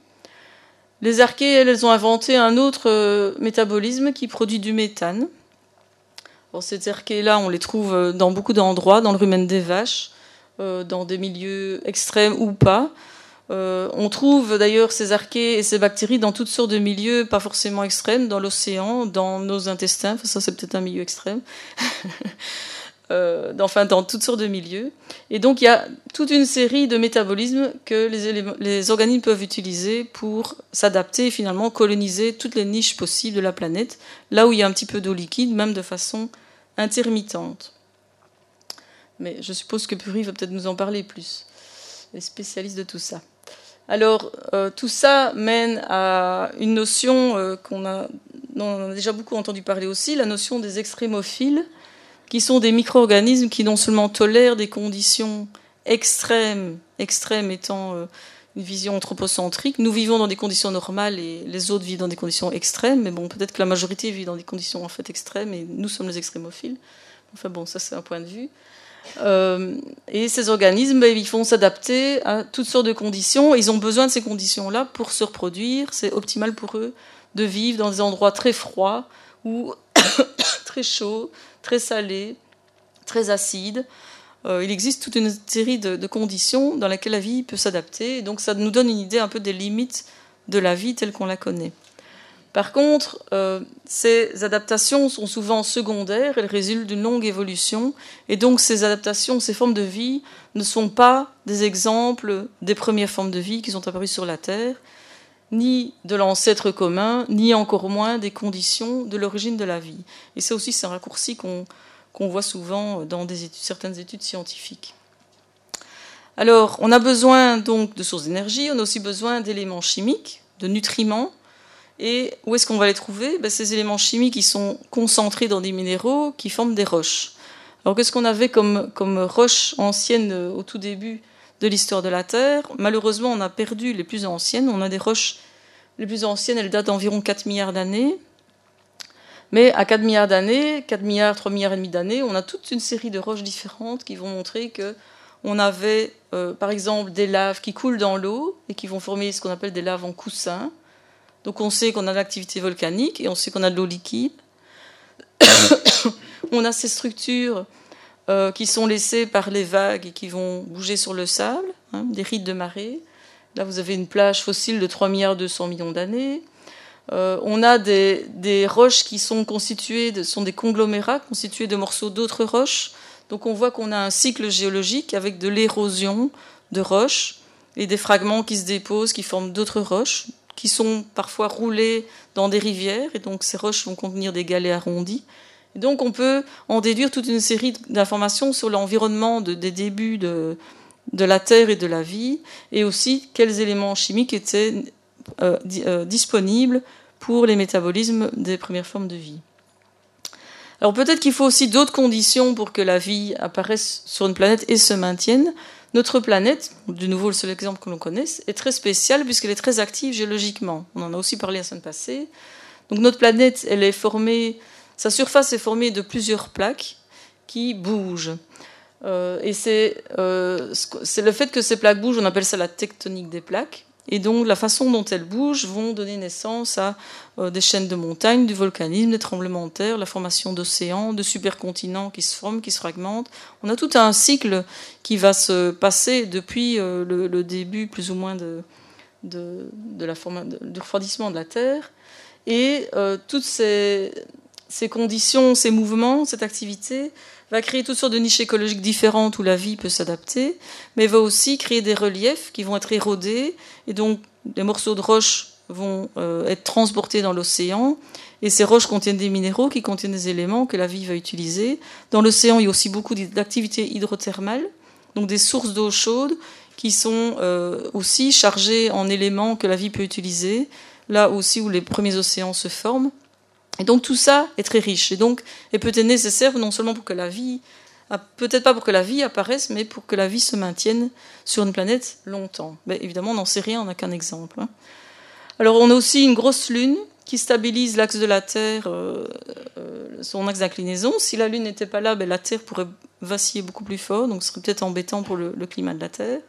Les archées, elles, ont inventé un autre euh, métabolisme qui produit du méthane. ces archées-là, on les trouve euh, dans beaucoup d'endroits, dans le rumen des vaches, euh, dans des milieux extrêmes ou pas. Euh, on trouve d'ailleurs ces archées et ces bactéries dans toutes sortes de milieux, pas forcément extrêmes, dans l'océan, dans nos intestins. Ça, c'est peut-être un milieu extrême. euh, enfin, dans toutes sortes de milieux. Et donc, il y a toute une série de métabolismes que les, les organismes peuvent utiliser pour s'adapter et finalement coloniser toutes les niches possibles de la planète, là où il y a un petit peu d'eau liquide, même de façon intermittente. Mais je suppose que Puri va peut-être nous en parler plus, les spécialistes de tout ça. Alors, euh, tout ça mène à une notion euh, qu'on a, dont on a déjà beaucoup entendu parler aussi, la notion des extrémophiles, qui sont des micro-organismes qui non seulement tolèrent des conditions extrêmes, extrêmes étant euh, une vision anthropocentrique. Nous vivons dans des conditions normales et les autres vivent dans des conditions extrêmes, mais bon, peut-être que la majorité vit dans des conditions en fait extrêmes et nous sommes les extrémophiles. Enfin bon, ça c'est un point de vue. Euh, et ces organismes, ben, ils font s'adapter à toutes sortes de conditions. Ils ont besoin de ces conditions-là pour se reproduire. C'est optimal pour eux de vivre dans des endroits très froids ou très chauds, très salés, très acides. Euh, il existe toute une série de, de, conditions dans lesquelles la vie peut s'adapter. Donc ça nous donne une idée un peu des limites de la vie telle qu'on la connaît. Par contre, euh, ces adaptations sont souvent secondaires, elles résultent d'une longue évolution, et donc ces adaptations, ces formes de vie ne sont pas des exemples des premières formes de vie qui sont apparues sur la Terre, ni de l'ancêtre commun, ni encore moins des conditions de l'origine de la vie. Et ça aussi, c'est un raccourci qu'on qu voit souvent dans certaines études scientifiques. Alors, on a besoin donc de sources d'énergie, on a aussi besoin d'éléments chimiques, de nutriments, et où est-ce qu'on va les trouver ben, Ces éléments chimiques qui sont concentrés dans des minéraux qui forment des roches. Alors qu'est-ce qu'on avait comme, comme roches anciennes euh, au tout début de l'histoire de la Terre? Malheureusement, on a perdu les plus anciennes. On a des roches les plus anciennes, elles datent d'environ 4 milliards d'années. Mais à 4 milliards d'années, 4 milliards, 3 milliards et demi d'années, on a toute une série de roches différentes qui vont montrer que on avait, euh, par exemple, des laves qui coulent dans l'eau et qui vont former ce qu'on appelle des laves en coussin. Donc on sait qu'on a l'activité volcanique et on sait qu'on a de l'eau liquide. on a ces structures euh, qui sont laissées par les vagues et qui vont bouger sur le sable, hein, des rites de marée. Là, vous avez une plage fossile de 3 milliards 200 millions d'années. Euh, on a des, roches qui sont constituées, de, sont des conglomérats constitués de morceaux d'autres roches. Donc on voit qu'on a un cycle géologique avec de l'érosion de roches et des fragments qui se déposent, qui forment d'autres roches, qui sont parfois roulés dans des rivières, et donc ces roches vont contenir des galets arrondis. Et donc on peut en déduire toute une série d'informations sur l'environnement de, des débuts de, de, la Terre et de la vie, et aussi quels éléments chimiques étaient euh, euh, disponibles pour les métabolismes des premières formes de vie. Alors peut-être qu'il faut aussi d'autres conditions pour que la vie apparaisse sur une planète et se maintienne. Notre planète, de nouveau le seul exemple que l'on connaisse, est très spéciale puisqu'elle est très active géologiquement. On en a aussi parlé la semaine passée. Donc notre planète, elle est formée, sa surface est formée de plusieurs plaques qui bougent. Euh, et c'est euh, le fait que ces plaques bougent, on appelle ça la tectonique des plaques. Et donc la façon dont elles bougent vont donner naissance à euh, des chaînes de montagnes, du volcanisme, des tremblements de terre, la formation d'océans, de supercontinents qui se forment, qui se fragmentent. On a tout un cycle qui va se passer depuis euh, le, début plus ou moins de, de, la de, du refroidissement de la Terre. Et euh, toutes ces conditions, ces mouvements, cette activité va créer toutes sortes de niches écologiques différentes où la vie peut s'adapter, mais va aussi créer des reliefs qui vont être érodés, et donc des morceaux de roches vont euh, être transportés dans l'océan, et ces roches contiennent des minéraux qui contiennent des éléments que la vie va utiliser. Dans l'océan, il y a aussi beaucoup d'activités hydrothermales, donc des sources d'eau chaude qui sont euh, aussi chargées en éléments que la vie peut utiliser, là aussi où les premiers océans se forment. Et donc tout ça est très riche et peut-être nécessaire non seulement pour que la vie, peut-être pas pour que la vie apparaisse, mais pour que la vie se maintienne sur une planète longtemps. Mais évidemment, on n'en sait rien, on n'a qu'un exemple. Hein. Alors on a aussi une grosse lune qui stabilise l'axe de la Terre, euh, euh, son axe d'inclinaison. Si la Lune n'était pas là, ben, la Terre pourrait vaciller beaucoup plus fort, donc ce serait peut-être embêtant pour le, le, climat de la Terre.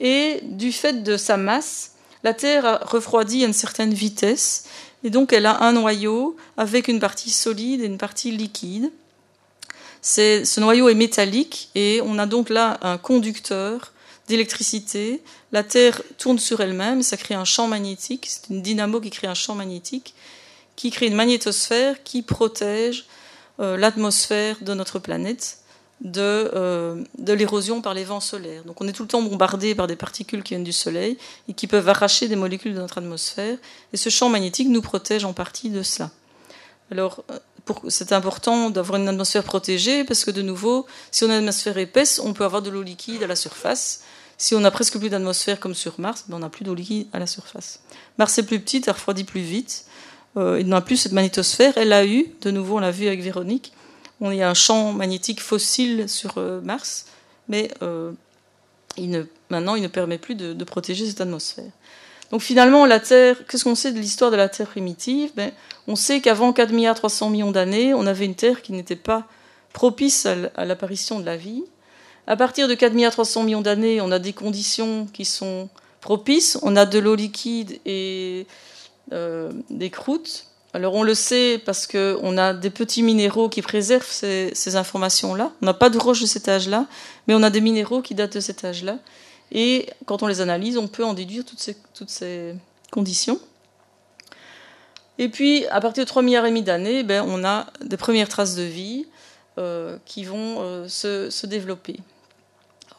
Et du fait de sa masse, la Terre a refroidi à une certaine vitesse, et donc elle a un noyau avec une partie solide et une partie liquide. Ce noyau est métallique et on a donc là un conducteur d'électricité. La Terre tourne sur elle-même, ça crée un champ magnétique, c'est une dynamo qui crée un champ magnétique, qui crée une magnétosphère qui protège euh, l'atmosphère de notre planète de, euh, de l'érosion par les vents solaires. Donc on est tout le temps bombardé par des particules qui viennent du Soleil et qui peuvent arracher des molécules de notre atmosphère. Et ce champ magnétique nous protège en partie de cela. Alors c'est important d'avoir une atmosphère protégée parce que de nouveau, si on a une atmosphère épaisse, on peut avoir de l'eau liquide à la surface. Si on a presque plus d'atmosphère comme sur Mars, ben on n'a plus d'eau liquide à la surface. Mars est plus petite, elle refroidit plus vite. Euh, il n'a plus cette magnétosphère. Elle a eu, de nouveau, on l'a vu avec Véronique, on y a un champ magnétique fossile sur euh, Mars, mais euh, maintenant il ne permet plus de, protéger cette atmosphère. Donc finalement, la Terre, qu'est-ce qu'on sait de l'histoire de la Terre primitive? Ben, On sait qu'avant 4 milliards 300 millions d'années, on avait une Terre qui n'était pas propice à l'apparition de la vie. À partir de 4 milliards 300 millions d'années, on a des conditions qui sont propices. On a de l'eau liquide et euh, des croûtes. Alors on le sait parce qu'on a des petits minéraux qui préservent ces, informations-là. On n'a pas de roches de cet âge-là, mais on a des minéraux qui datent de cet âge-là. Et quand on les analyse, on peut en déduire toutes ces, conditions. Et puis, à partir de 3 milliards et demi d'années, ben, on a des premières traces de vie euh, qui vont euh, se, développer.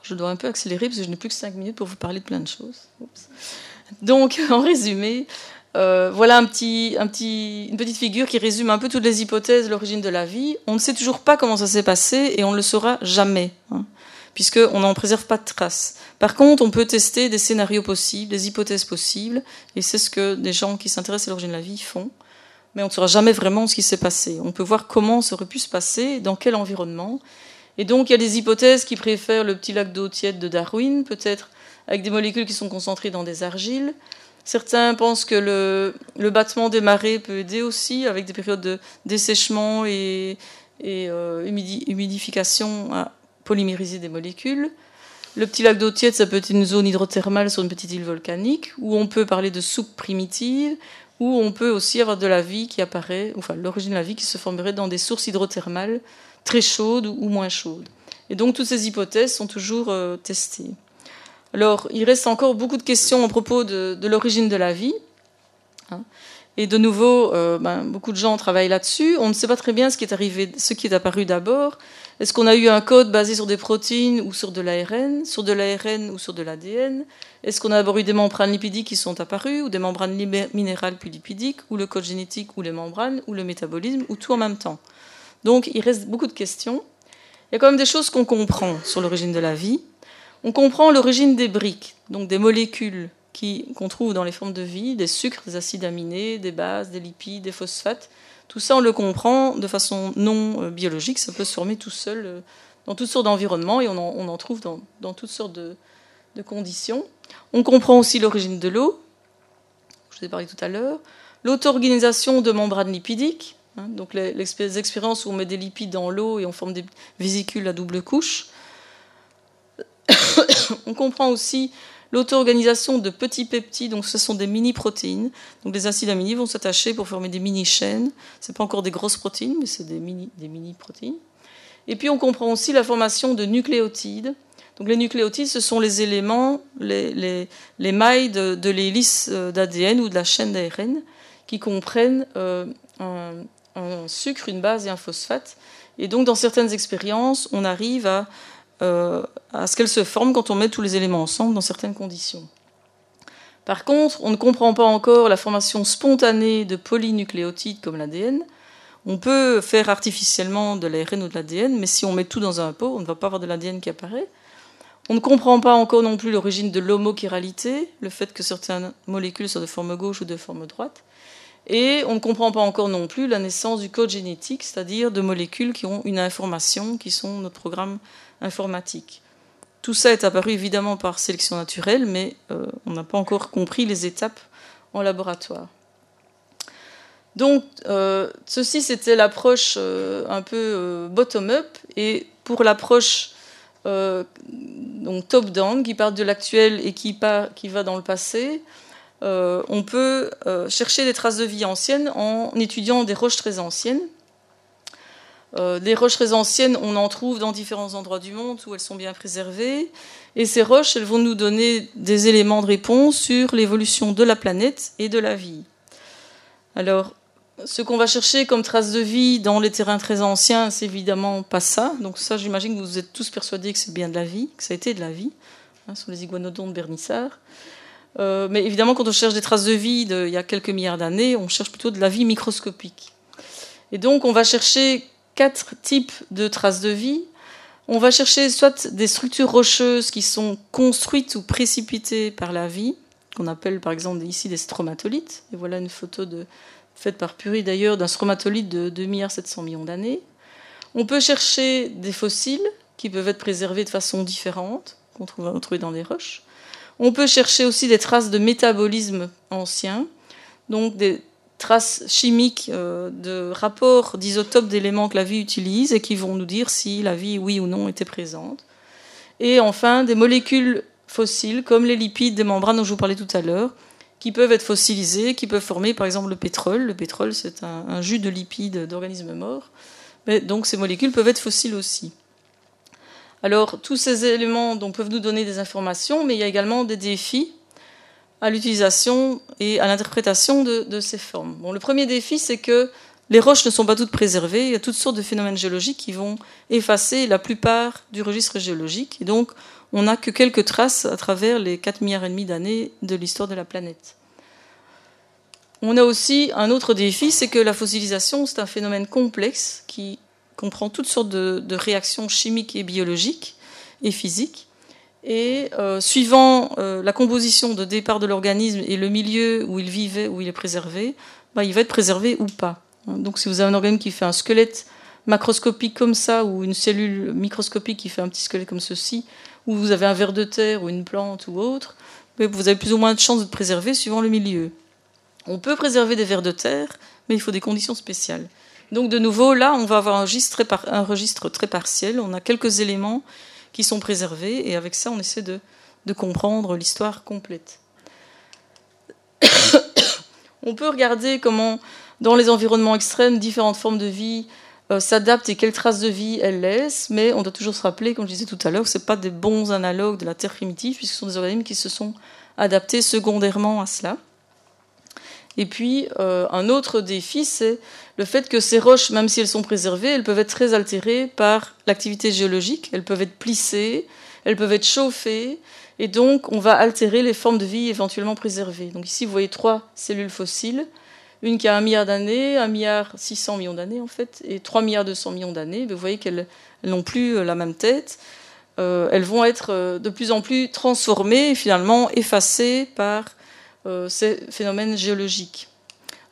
je dois un peu accélérer parce que je n'ai plus que 5 minutes pour vous parler de plein de choses. Donc, en résumé, euh, voilà un petit, un petit, une petite figure qui résume un peu toutes les hypothèses de l'origine de la vie. On ne sait toujours pas comment ça s'est passé et on ne le saura jamais, hein, puisqu'on n'en préserve pas de traces. Par contre, on peut tester des scénarios possibles, des hypothèses possibles, et c'est ce que des gens qui s'intéressent à l'origine de la vie font. Mais on ne saura jamais vraiment ce qui s'est passé. On peut voir comment ça aurait pu se passer, dans quel environnement. Et donc, il y a des hypothèses qui préfèrent le petit lac d'eau tiède de Darwin, peut-être avec des molécules qui sont concentrées dans des argiles. Certains pensent que le, battement des marées peut aider aussi, avec des périodes de dessèchement et, euh, humidification à polymériser des molécules. Le petit lac d'eau tiède, ça peut être une zone hydrothermale sur une petite île volcanique, où on peut parler de soupe primitive, où on peut aussi avoir de la vie qui apparaît, enfin l'origine de la vie qui se formerait dans des sources hydrothermales très chaudes ou moins chaudes. Et donc toutes ces hypothèses sont toujours euh, testées. Alors, il reste encore beaucoup de questions à propos de, l'origine de la vie. Hein. Et de nouveau, euh, ben, beaucoup de gens travaillent là-dessus. On ne sait pas très bien ce qui est arrivé, ce qui est apparu d'abord. Est-ce qu'on a eu un code basé sur des protéines ou sur de l'ARN, sur de l'ARN ou sur de l'ADN Est-ce qu'on a d'abord eu des membranes lipidiques qui sont apparues, ou des membranes minérales puis lipidiques, ou le code génétique, ou les membranes, ou le métabolisme, ou tout en même temps? Donc, il reste beaucoup de questions. Il y a quand même des choses qu'on comprend sur l'origine de la vie. On comprend l'origine des briques, donc des molécules qu'on trouve dans les formes de vie, des sucres, des acides aminés, des bases, des lipides, des phosphates. Tout ça, on le comprend de façon non euh, biologique, ça peut se former tout seul euh, dans toutes sortes d'environnements et on en, trouve dans, toutes sortes de, conditions. On comprend aussi l'origine de l'eau, je vous ai parlé tout à l'heure, l'auto-organisation de membranes lipidiques, hein, donc les, les, expériences où on met des lipides dans l'eau et on forme des vésicules à double couche. on comprend aussi l'auto-organisation de petits peptides, donc ce sont des mini-protéines. Donc les acides aminés vont s'attacher pour former des mini-chaînes. Ce pas encore des grosses protéines, mais c'est des mini-protéines. Et puis on comprend aussi la formation de nucléotides. Donc les nucléotides, ce sont les éléments, les, mailles de, l'hélice euh, d'ADN ou de la chaîne d'ARN qui comprennent euh, un, sucre, une base et un phosphate. Et donc dans certaines expériences, on arrive à à ce qu'elle se forme quand on met tous les éléments ensemble dans certaines conditions. Par contre, on ne comprend pas encore la formation spontanée de polynucléotides comme l'ADN. On peut faire artificiellement de l'ARN ou de l'ADN, mais si on met tout dans un pot, on ne va pas avoir de l'ADN qui apparaît. On ne comprend pas encore non plus l'origine de l'homochiralité, le fait que certaines molécules soient de forme gauche ou de forme droite. Et on ne comprend pas encore non plus la naissance du code génétique, c'est-à-dire de molécules qui ont une information, qui sont notre programme informatique. Tout ça est apparu évidemment par sélection naturelle, mais euh, on n'a pas encore compris les étapes en laboratoire. Donc, euh, ceci, c'était l'approche euh, un peu bottom-up. Et pour l'approche top-down, qui part de l'actuel et qui, va dans le passé, on peut chercher des traces de vie anciennes en étudiant des roches très anciennes. Euh, les roches très anciennes, on en trouve dans différents endroits du monde où elles sont bien préservées. Et ces roches, elles vont nous donner des éléments de réponse sur l'évolution de la planète et de la vie. Alors, ce qu'on va chercher comme traces de vie dans les terrains très anciens, c'est évidemment pas ça. Donc ça, j'imagine que vous êtes tous persuadés que c'est bien de la vie, que ça a été de la vie, hein, sur les iguanodontes de Bernissard. Euh, mais évidemment, quand on cherche des traces de vie il y a quelques milliards d'années, on cherche plutôt de la vie microscopique. Et donc, on va chercher quatre types de traces de vie. On va chercher soit des structures rocheuses qui sont construites ou précipitées par la vie, qu'on appelle par exemple ici des stromatolites. Et voilà une photo faite par Puri d'ailleurs d'un stromatolite de 2 700 millions d'années. On peut chercher des fossiles qui peuvent être préservés de façon différente, qu'on va retrouver dans les roches. On peut chercher aussi des traces de métabolisme ancien, donc des traces chimiques euh, de rapports d'isotopes d'éléments que la vie utilise et qui vont nous dire si la vie, oui ou non, était présente. Et enfin, des molécules fossiles, comme les lipides des membranes dont je vous parlais tout à l'heure, qui peuvent être fossilisés, qui peuvent former par exemple le pétrole. Le pétrole, c'est un, jus de lipides d'organismes morts. Mais donc ces molécules peuvent être fossiles aussi. Alors, tous ces éléments peuvent nous donner des informations, mais il y a également des défis à l'utilisation et à l'interprétation de, ces formes. Bon, le premier défi, c'est que les roches ne sont pas toutes préservées. Il y a toutes sortes de phénomènes géologiques qui vont effacer la plupart du registre géologique. Et donc, on n'a que quelques traces à travers les 4 milliards et demi d'années de l'histoire de la planète. On a aussi un autre défi, c'est que la fossilisation, c'est un phénomène complexe qui comprend toutes sortes de, réactions chimiques et biologiques et physiques. Et euh, suivant euh, la composition de départ de l'organisme et le milieu où il vivait, où il est préservé, bah, il va être préservé ou pas. Donc si vous avez un organisme qui fait un squelette macroscopique comme ça, ou une cellule microscopique qui fait un petit squelette comme ceci, ou vous avez un ver de terre ou une plante ou autre, vous avez plus ou moins de chances de préserver suivant le milieu. On peut préserver des vers de terre, mais il faut des conditions spéciales. Donc de nouveau, là, on va avoir un registre, très, partiel. On a quelques éléments qui sont préservés, et avec ça, on essaie de, comprendre l'histoire complète. on peut regarder comment, dans les environnements extrêmes, différentes formes de vie euh, s'adaptent et quelles traces de vie elles laissent, mais on doit toujours se rappeler, comme je disais tout à l'heure, que ce pas des bons analogues de la Terre primitive, puisque ce sont des organismes qui se sont adaptés secondairement à cela. Et puis, euh, un autre défi, c'est le fait que ces roches, même si elles sont préservées, elles peuvent être très altérées par l'activité géologique, elles peuvent être plissées, elles peuvent être chauffées, et donc on va altérer les formes de vie éventuellement préservées. Donc ici, vous voyez trois cellules fossiles, une qui a un milliard d'années, un milliard 600 millions d'années en fait, et 3 milliards 200 millions d'années. Vous voyez qu'elles n'ont plus euh, la même tête. Euh, elles vont être de plus en plus transformées et finalement effacées par ces phénomènes géologiques.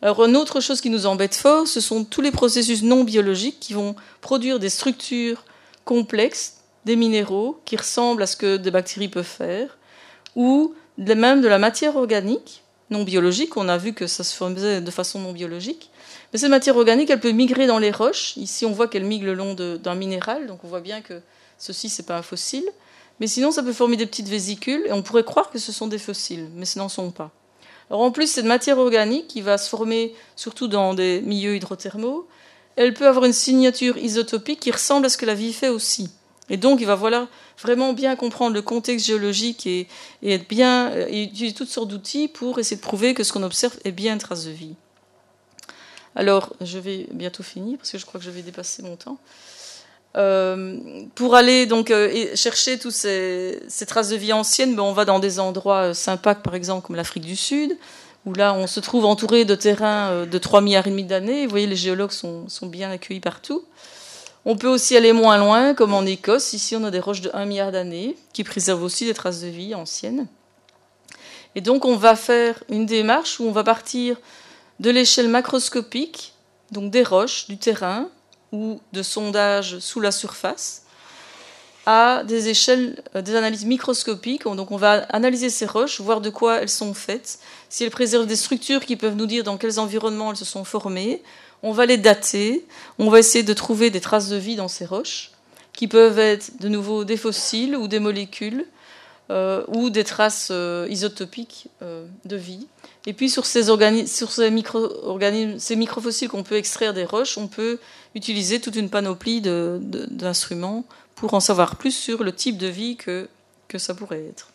Alors, une autre chose qui nous embête fort, ce sont tous les processus non biologiques qui vont produire des structures complexes, des minéraux qui ressemblent à ce que des bactéries peuvent faire, ou même de la matière organique non biologique. On a vu que ça se faisait de façon non biologique. Mais cette matière organique, elle peut migrer dans les roches. Ici, on voit qu'elle migre le long d'un minéral, donc on voit bien que ceci, ce n'est pas un fossile. Mais sinon, ça peut former des petites vésicules, et on pourrait croire que ce sont des fossiles, mais ce n'en sont pas. En plus, cette matière organique qui va se former surtout dans des milieux hydrothermaux, elle peut avoir une signature isotopique qui ressemble à ce que la vie fait aussi. Et donc, il va voilà, vraiment bien comprendre le contexte géologique et, bien, euh, et utiliser toutes sortes d'outils pour essayer de prouver que ce qu'on observe est bien une trace de vie. Alors, je vais bientôt finir parce que je crois que je vais dépasser mon temps. Euh, pour aller donc euh, chercher toutes ces, traces de vie anciennes, ben, on va dans des endroits euh, sympas, par exemple comme l'Afrique du Sud, où là on se trouve entouré de terrains de 3 milliards et demi d'années. Vous voyez, les géologues sont, sont, bien accueillis partout. On peut aussi aller moins loin, comme en Écosse. Ici, on a des roches de 1 milliard d'années qui préservent aussi des traces de vie anciennes. Et donc, on va faire une démarche où on va partir de l'échelle macroscopique, donc des roches, du terrain, ou de sondage sous la surface à des échelles, euh, des analyses microscopiques. Donc on va analyser ces roches, voir de quoi elles sont faites, si elles préservent des structures qui peuvent nous dire dans quels environnements elles se sont formées. On va les dater, on va essayer de trouver des traces de vie dans ces roches, qui peuvent être de nouveau des fossiles ou des molécules. euh, ou des traces euh, isotopiques de vie. Et puis sur ces, sur ces, micro ces microfossiles qu'on peut extraire des roches, on peut utiliser toute une panoplie d'instruments pour en savoir plus sur le type de vie que, que ça pourrait être.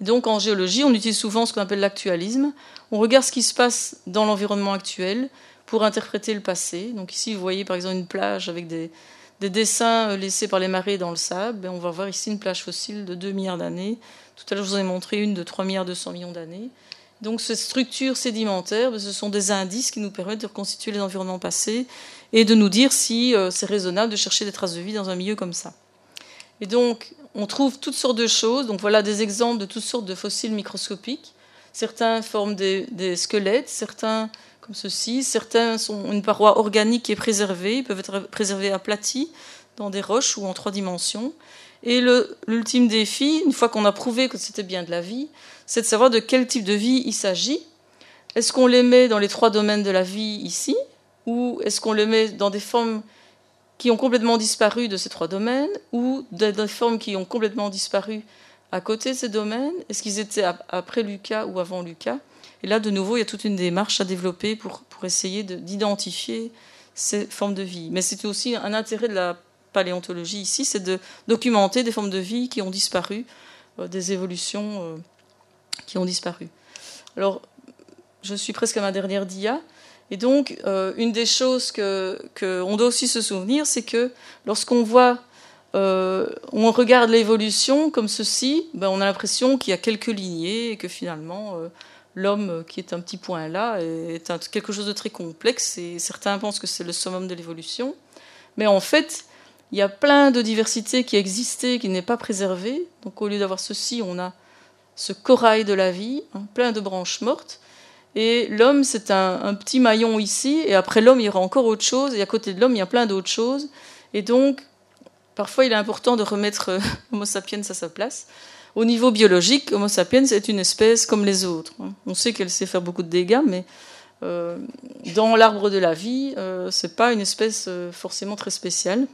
Donc en géologie, on utilise souvent ce qu'on appelle l'actualisme. On regarde ce qui se passe dans l'environnement actuel pour interpréter le passé. Donc ici, vous voyez par exemple une plage avec des, dessins laissés par les marées dans le sable. on va voir ici une plage fossile de 2 milliards d'années. Tout à l'heure, je vous ai montré une de 3 milliards 200 millions d'années. Donc ces structures sédimentaires, ben, ce sont des indices qui nous permettent de reconstituer les environnements passés et de nous dire si euh, c'est raisonnable de chercher des traces de vie dans un milieu comme ça. Et donc, on trouve toutes sortes de choses. Donc voilà des exemples de toutes sortes de fossiles microscopiques. Certains forment des, squelettes, certains comme ceci, certains sont une paroi organique qui est préservée, ils peuvent être préservés aplatis dans des roches ou en trois dimensions. Et l'ultime défi, une fois qu'on a prouvé que c'était bien de la vie, c'est de savoir de quel type de vie il s'agit. Est-ce qu'on les met dans les trois domaines de la vie ici, ou est-ce qu'on les met dans des formes qui ont complètement disparu de ces trois domaines ou des, formes qui ont complètement disparu à côté de ces domaines? Est-ce qu'ils étaient après Lucas ou avant Lucas? Et là, de nouveau, il y a toute une démarche à développer pour, pour essayer d'identifier ces formes de vie. Mais c'est aussi un intérêt de la paléontologie ici, c'est de documenter des formes de vie qui ont disparu, euh, des évolutions euh, qui ont disparu. Alors, je suis presque à ma dernière dia. Et donc, euh, une des choses qu'on doit aussi se souvenir, c'est que lorsqu'on voit, euh, on regarde l'évolution comme ceci, ben on a l'impression qu'il y a quelques lignées et que finalement, euh, l'homme qui est un petit point là est quelque chose de très complexe. Et certains pensent que c'est le summum de l'évolution. Mais en fait, il y a plein de diversités qui existaient, qui n'est pas préservée. Donc, au lieu d'avoir ceci, on a ce corail de la vie, hein, plein de branches mortes. Et l'homme, c'est un, petit maillon ici, et après l'homme, il y aura encore autre chose, et à côté de l'homme, il y a plein d'autres choses. Et donc, parfois, il est important de remettre euh, Homo sapiens à sa place. Au niveau biologique, Homo sapiens est une espèce comme les autres. On sait qu'elle sait faire beaucoup de dégâts, mais euh, dans l'arbre de la vie, euh, ce n'est pas une espèce forcément très spéciale.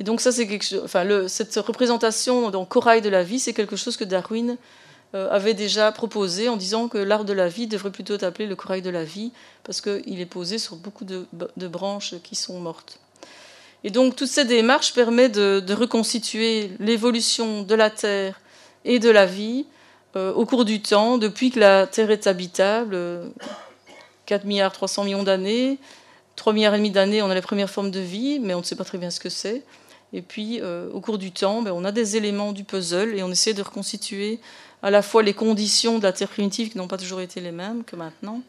Et donc ça, c'est quelque chose. Enfin, cette représentation dans corail de la vie, c'est quelque chose que Darwin euh, avait déjà proposé en disant que l'arbre de la vie devrait plutôt appelé le corail de la vie, parce qu'il est posé sur beaucoup de, branches qui sont mortes. Et donc toute cette démarche permet de, reconstituer l'évolution de la Terre et de la vie euh, au cours du temps, depuis que la Terre est habitable, 4 milliards 300 millions d'années, 3 milliards et demi d'années, on a les premières formes de vie, mais on ne sait pas très bien ce que c'est. Et puis, euh, au cours du temps, ben, on a des éléments du puzzle et on essaie de reconstituer à la fois les conditions de la Terre primitive qui n'ont pas toujours été les mêmes que maintenant,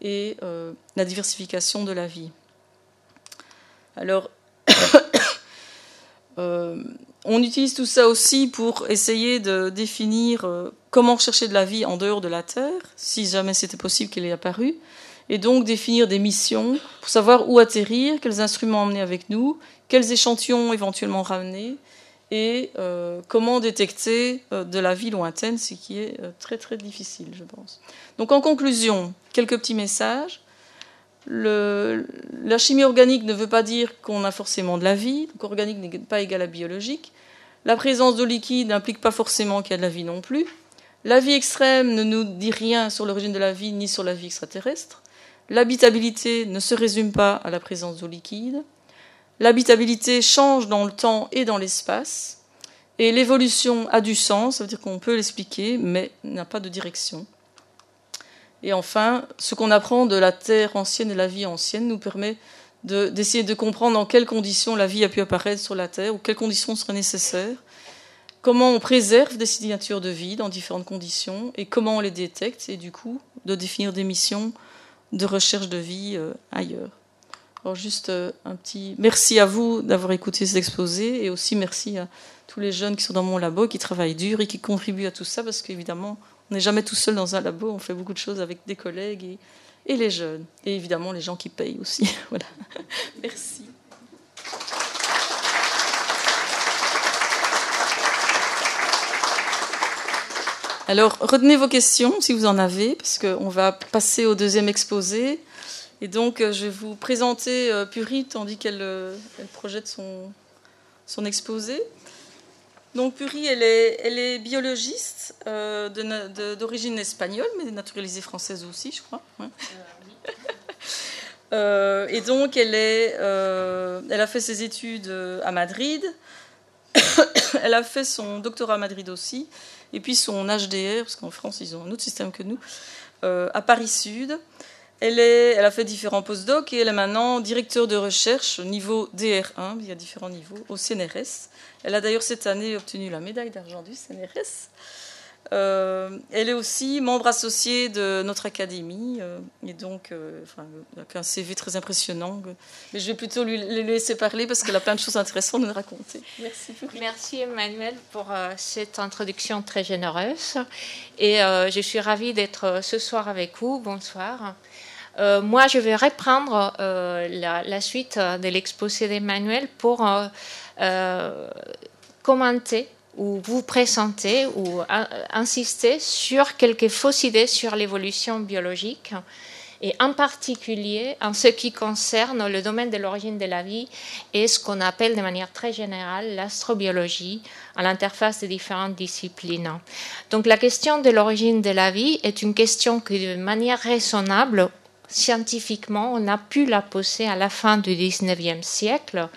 et euh, la diversification de la vie. Alors, euh, on utilise tout ça aussi pour essayer de définir euh, comment chercher de la vie en dehors de la Terre, si jamais c'était possible qu'elle ait apparu, et donc définir des missions pour savoir où atterrir, quels instruments emmener avec nous, quels échantillons éventuellement ramener, et euh, comment détecter euh, de la vie lointaine, ce qui est euh, très très difficile, je pense. Donc en conclusion, quelques petits messages. la chimie organique ne veut pas dire qu'on a forcément de la vie, donc organique n'est pas égal à biologique. La présence d'eau liquide n'implique pas forcément qu'il y a de la vie non plus. La vie extrême ne nous dit rien sur l'origine de la vie ni sur la vie extraterrestre. L'habitabilité ne se résume pas à la présence d'eau liquide. L'habitabilité change dans le temps et dans l'espace. Et l'évolution a du sens, ça veut dire qu'on peut l'expliquer, mais n'a pas de direction. Et enfin, ce qu'on apprend de la Terre ancienne et la vie ancienne nous permet d'essayer de, comprendre dans quelles conditions la vie a pu apparaître sur la Terre ou quelles conditions seraient nécessaires, comment on préserve des signatures de vie dans différentes conditions et comment on les détecte, et du coup, de définir des missions de recherche de vie euh, ailleurs. Alors juste euh, un petit merci à vous d'avoir écouté cet exposé et aussi merci à tous les jeunes qui sont dans mon labo, qui travaillent dur et qui contribuent à tout ça parce qu'évidemment, on n'est jamais tout seul dans un labo, on fait beaucoup de choses avec des collègues et, les jeunes. Et évidemment, les gens qui payent aussi. voilà. Merci. Alors, retenez vos questions si vous en avez, parce qu'on va passer au deuxième exposé. Et donc, euh, je vais vous présenter euh, Puri tandis qu'elle euh, projette son, son exposé. Donc Puri, elle est, elle est biologiste d'origine espagnole, mais naturalisée française aussi, je crois. et donc elle, est, elle a fait ses études à Madrid. elle a fait son doctorat à Madrid aussi, et puis son HDR, parce qu'en France ils ont un autre système que nous, à Paris Sud. Elle, a fait différents postdocs et elle est maintenant directeur de recherche au niveau DR1, il y a différents niveaux, au CNRS. Elle a d'ailleurs cette année obtenu la médaille d'argent du CNRS. Euh, elle est aussi membre associée de notre académie, euh, et donc euh, avec un CV très impressionnant. Mais je vais plutôt lui, laisser parler parce qu'elle a plein de choses intéressantes à nous raconter. Merci. Merci Emmanuel pour cette introduction très généreuse. Et je suis ravie d'être ce soir avec vous. Bonsoir. Moi, je vais reprendre la, la, suite de l'exposé d'Emmanuel pour commenter ou vous présenter ou insister sur quelques fausses idées sur l'évolution biologique et en particulier en ce qui concerne le domaine de l'origine de la vie et ce qu'on appelle de manière très générale l'astrobiologie à l'interface des différentes disciplines. Donc la question de l'origine de la vie est une question que de manière raisonnable, scientifiquement, on a pu la poser à la fin du 19e siècle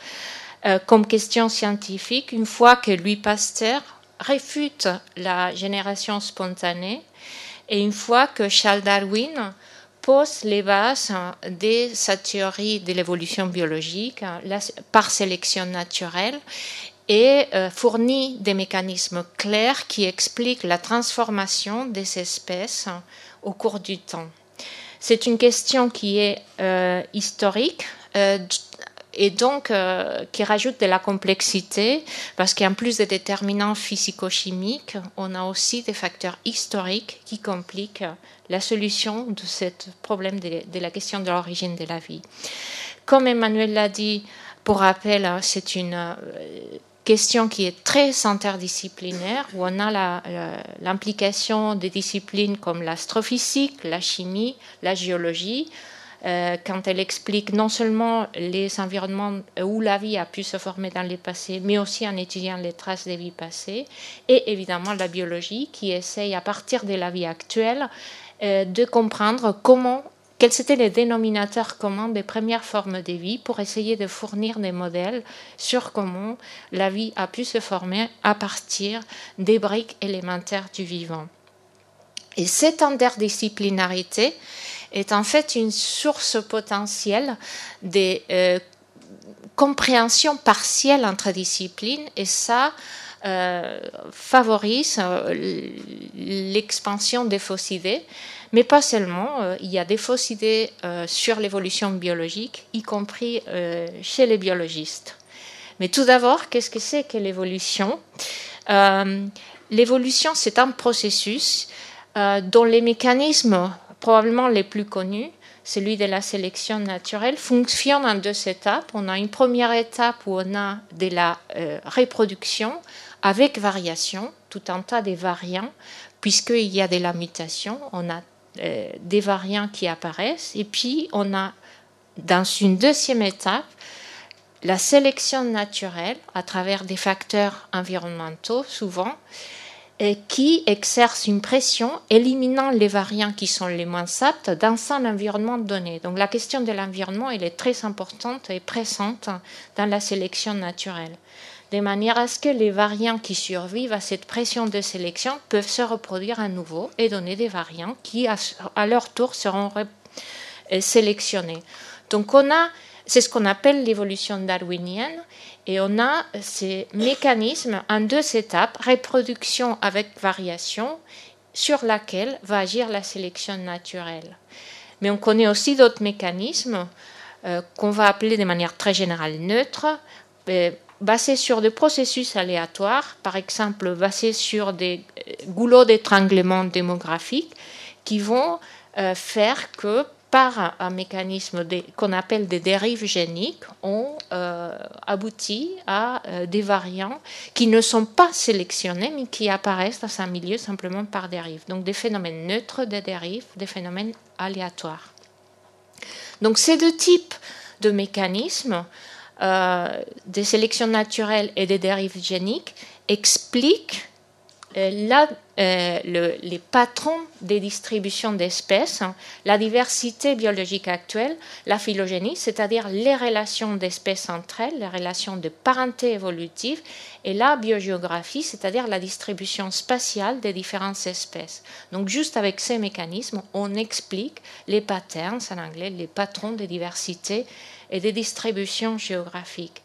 euh, comme question scientifique une fois que Louis Pasteur réfute la génération spontanée et une fois que Charles Darwin pose les bases de sa théorie de l'évolution biologique par sélection naturelle et euh, fournit des mécanismes clairs qui expliquent la transformation des espèces au cours du temps. C'est une question qui est euh, historique, et donc euh, qui rajoute de la complexité parce qu'en plus des déterminants physico-chimiques, on a aussi des facteurs historiques qui compliquent la solution de ce problème de, la question de l'origine de la vie. Comme Emmanuel l'a dit, pour rappel, c'est une euh, question qui est très interdisciplinaire, où on a l'implication des disciplines comme l'astrophysique, la chimie, la géologie, euh, quand elle explique non seulement les environnements où la vie a pu se former dans le passé, mais aussi en étudiant les traces des vies passées, et évidemment la biologie qui essaye à partir de la vie actuelle euh, de comprendre comment quels étaient les dénominateurs communs des premières formes de vie pour essayer de fournir des modèles sur comment la vie a pu se former à partir des briques élémentaires du vivant? Et cette interdisciplinarité, est en fait une source potentielle de euh, compréhension partielle entre disciplines et ça euh, favorise euh, l'expansion des fausses idées. Mais pas seulement, il y a des fausses idées sur l'évolution biologique, y compris chez les biologistes. Mais tout d'abord, qu'est-ce que c'est que l'évolution? L'évolution, c'est un processus dont les mécanismes probablement les plus connus, celui de la sélection naturelle, fonctionne en deux étapes. On a une première étape où on a de la euh, reproduction avec variation, tout un tas de variants, puisqu'il y a de la mutation, on a euh, des variants qui apparaissent, et puis on a dans une deuxième étape la sélection naturelle à travers des facteurs environnementaux souvent, qui exerce une pression éliminant les variants qui sont les moins aptes dans un environnement donné. Donc la question de l'environnement elle est très importante et présente dans la sélection naturelle, de manière à ce que les variants qui survivent à cette pression de sélection peuvent se reproduire à nouveau et donner des variants qui à leur tour seront euh, sélectionnés. Donc on a, c'est ce qu'on appelle l'évolution darwinienne et on a ces mécanismes en deux étapes, reproduction avec variation, sur laquelle va agir la sélection naturelle. Mais on connaît aussi d'autres mécanismes euh, qu'on va appeler de manière très générale neutres, euh, basés sur des processus aléatoires, par exemple basés sur des euh, goulots d'étranglement démographique, qui vont faire que par un mécanisme qu'on appelle des dérives géniques, ont euh, abouti à euh, des variants qui ne sont pas sélectionnés, mais qui apparaissent dans un milieu simplement par dérive. Donc des phénomènes neutres de dérives, des phénomènes aléatoires. Donc ces deux types de mécanismes, euh, des sélections naturelles et des dérives géniques, explique là, les patrons des distributions d'espèces, la diversité biologique actuelle, la phylogénie, c'est-à-dire les relations d'espèces entre elles, les relations de parenté évolutive, et la biogéographie, c'est-à-dire la distribution spatiale des différentes espèces. Donc juste avec ces mécanismes, on explique les patterns, en anglais, les patrons de diversité et des distributions géographiques.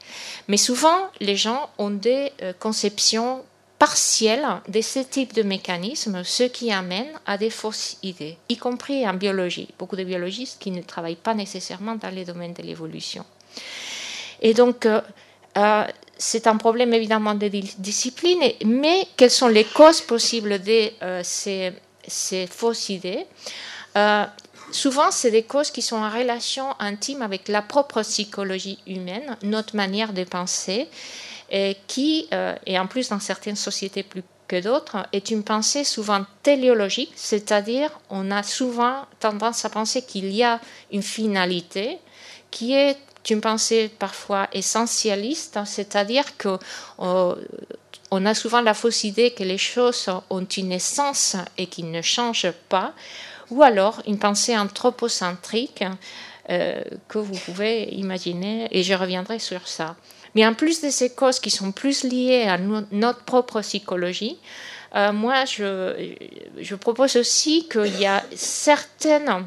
Mais souvent, les gens ont des euh, conceptions partielles de ce type de mécanisme, ce qui amène à des fausses idées, y compris en biologie. Beaucoup de biologistes qui ne travaillent pas nécessairement dans les domaines de l'évolution. Et donc, euh, euh, c'est un problème évidemment de discipline, mais quelles sont les causes possibles de ces, ces, fausses idées? Souvent, c'est des causes qui sont en relation intime avec la propre psychologie humaine, notre manière de penser, et qui, euh, et en plus dans certaines sociétés plus que d'autres, est une pensée souvent téléologique, c'est-à-dire on a souvent tendance à penser qu'il y a une finalité qui est une pensée parfois essentialiste, c'est-à-dire que euh, on a souvent la fausse idée que les choses ont une essence et qu'ils ne changent pas, ou alors une pensée anthropocentrique euh, que vous pouvez imaginer, et je reviendrai sur ça. Mais en plus de ces causes qui sont plus liées à notre propre psychologie, euh, moi, je, propose aussi qu'il y a certaines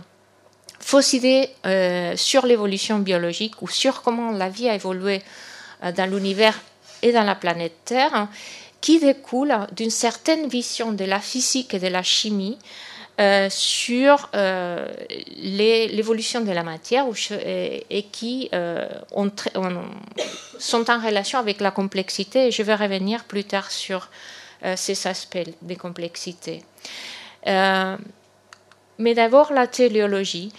fausses idées euh, sur l'évolution biologique ou sur comment la vie a évolué dans l'univers et dans la planète Terre, qui découlent d'une certaine vision de la physique et de la chimie euh, sur euh, l'évolution de la matière et, qui euh, sont en relation avec la complexité. Je vais revenir plus tard sur ces aspects de complexité. mais d'abord, la téléologie.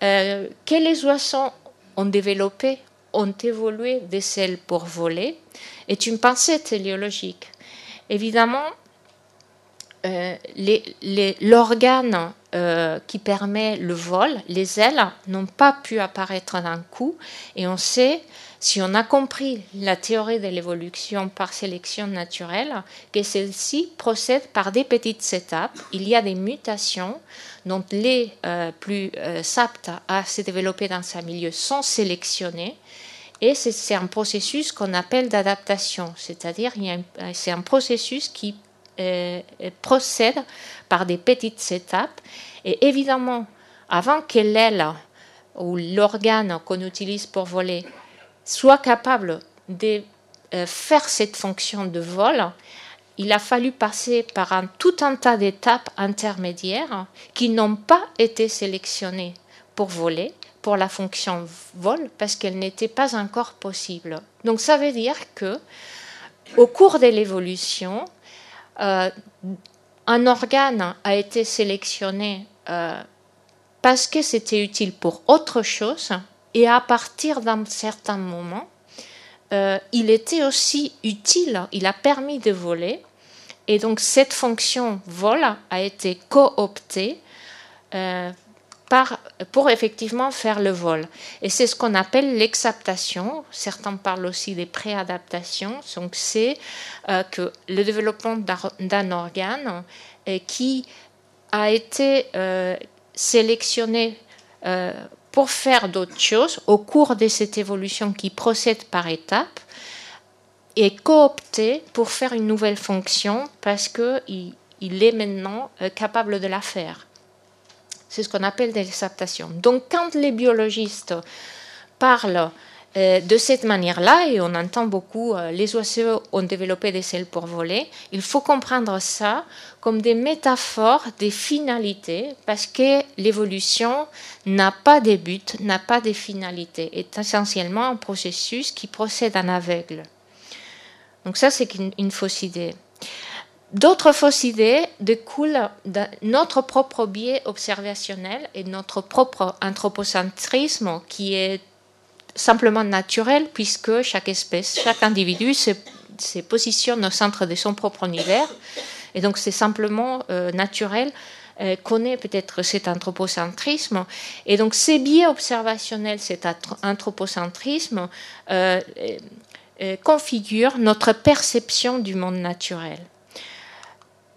que les oiseaux ont développé, ont évolué des ailes pour voler, est une pensée téléologique. Évidemment, l'organe euh, qui permet le vol, les ailes, n'ont pas pu apparaître d'un coup. Et on sait, si on a compris la théorie de l'évolution par sélection naturelle, que celle-ci procède par des petites étapes. Il y a des mutations dont les euh, plus aptes à se développer dans ce milieu sont sélectionnées. Et c'est un processus qu'on appelle d'adaptation, c'est-à-dire c'est un processus qui euh, procède par des petites étapes. Et évidemment, avant que l'aile ou l'organe qu'on utilise pour voler soit capable de euh, faire cette fonction de vol, il a fallu passer par un, tout un tas d'étapes intermédiaires qui n'ont pas été sélectionnées pour voler, pour la fonction vol, parce qu'elle n'était pas encore possible. Donc ça veut dire que au cours de l'évolution, euh, un organe a été sélectionné euh, parce que c'était utile pour autre chose et à partir d'un certain moment, euh, il était aussi utile, il a permis de voler et donc cette fonction vol a été cooptée pour effectivement faire le vol. Et c'est ce qu'on appelle l'exaptation. Certains parlent aussi des préadaptations. Donc c'est euh, que le développement d'un organe euh, qui a été euh, sélectionné pour faire d'autres choses au cours de cette évolution qui procède par étapes est coopté pour faire une nouvelle fonction parce qu'il il est maintenant capable de la faire. C'est ce qu'on appelle des adaptations. Donc quand les biologistes parlent euh, de cette manière-là, et on entend beaucoup, euh, les oiseaux ont développé des ailes pour voler, il faut comprendre ça comme des métaphores des finalités, parce que l'évolution n'a pas de but, n'a pas de finalité, est essentiellement un processus qui procède en aveugle. Donc ça, c'est une fausse idée. D'autres fausses idées découlent de notre propre biais observationnel et notre propre anthropocentrisme qui est simplement naturel puisque chaque espèce, chaque individu se, positionne au centre de son propre univers. Et donc c'est simplement euh, naturel euh, connaît peut-être cet anthropocentrisme. Et donc ces biais observationnels, cet anthropocentrisme, euh, euh, configure notre perception du monde naturel.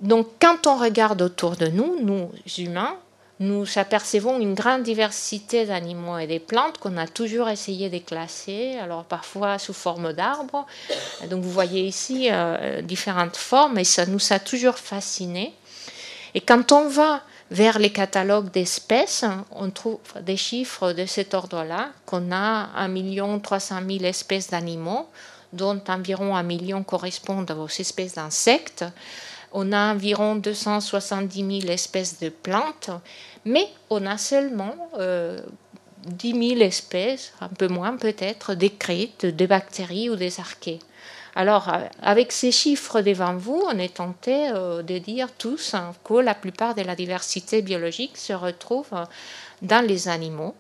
Donc quand on regarde autour de nous, nous humains, nous apercevons une grande diversité d'animaux et des plantes qu'on a toujours essayé de classer, alors parfois sous forme d'arbres. Donc vous voyez ici euh, différentes formes et ça nous a toujours fascinés. Et quand on va vers les catalogues d'espèces, on trouve des chiffres de cet ordre-là, qu'on a 1 300 000 espèces d'animaux, dont environ 1 million correspondent aux espèces d'insectes. On a environ 270 000 espèces de plantes, mais on a seulement 10 euh, 000 espèces, un peu moins peut-être, décrites de bactéries ou des archées. Alors, euh, avec ces chiffres devant vous, on est tenté euh, de dire tous hein, que la plupart de la diversité biologique se retrouve dans les animaux,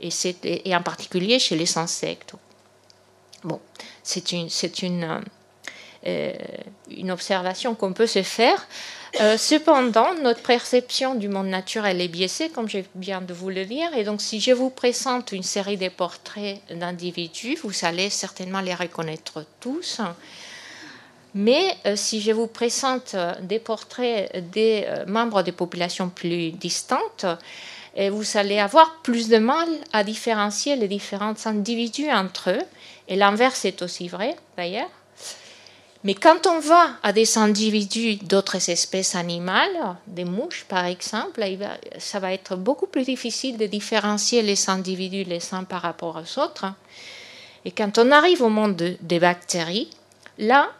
et, et en particulier chez les insectes. Bon, c'est une, une observation qu'on peut se faire. Euh, cependant, notre perception du monde naturel est biaisée, comme je viens de vous le dire. Et donc, si je vous présente une série de portraits d'individus, vous allez certainement les reconnaître tous. Mais euh, si je vous présente des portraits des euh, membres des populations plus distantes, vous allez avoir plus de mal à différencier les différents individus entre eux. Et l'inverse est aussi vrai, d'ailleurs. Mais quand on va à des individus d'autres espèces animales, des mouches par exemple, ça va être beaucoup plus difficile de différencier les individus les uns par rapport aux autres. Et quand on arrive au monde des bactéries, là,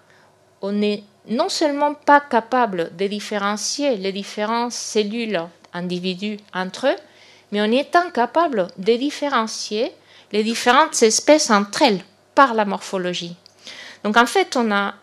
on n'est non seulement pas capable de différencier les différentes cellules individus entre eux, mais on est incapable de différencier les différentes espèces entre elles par la morphologie. Donc en fait, on a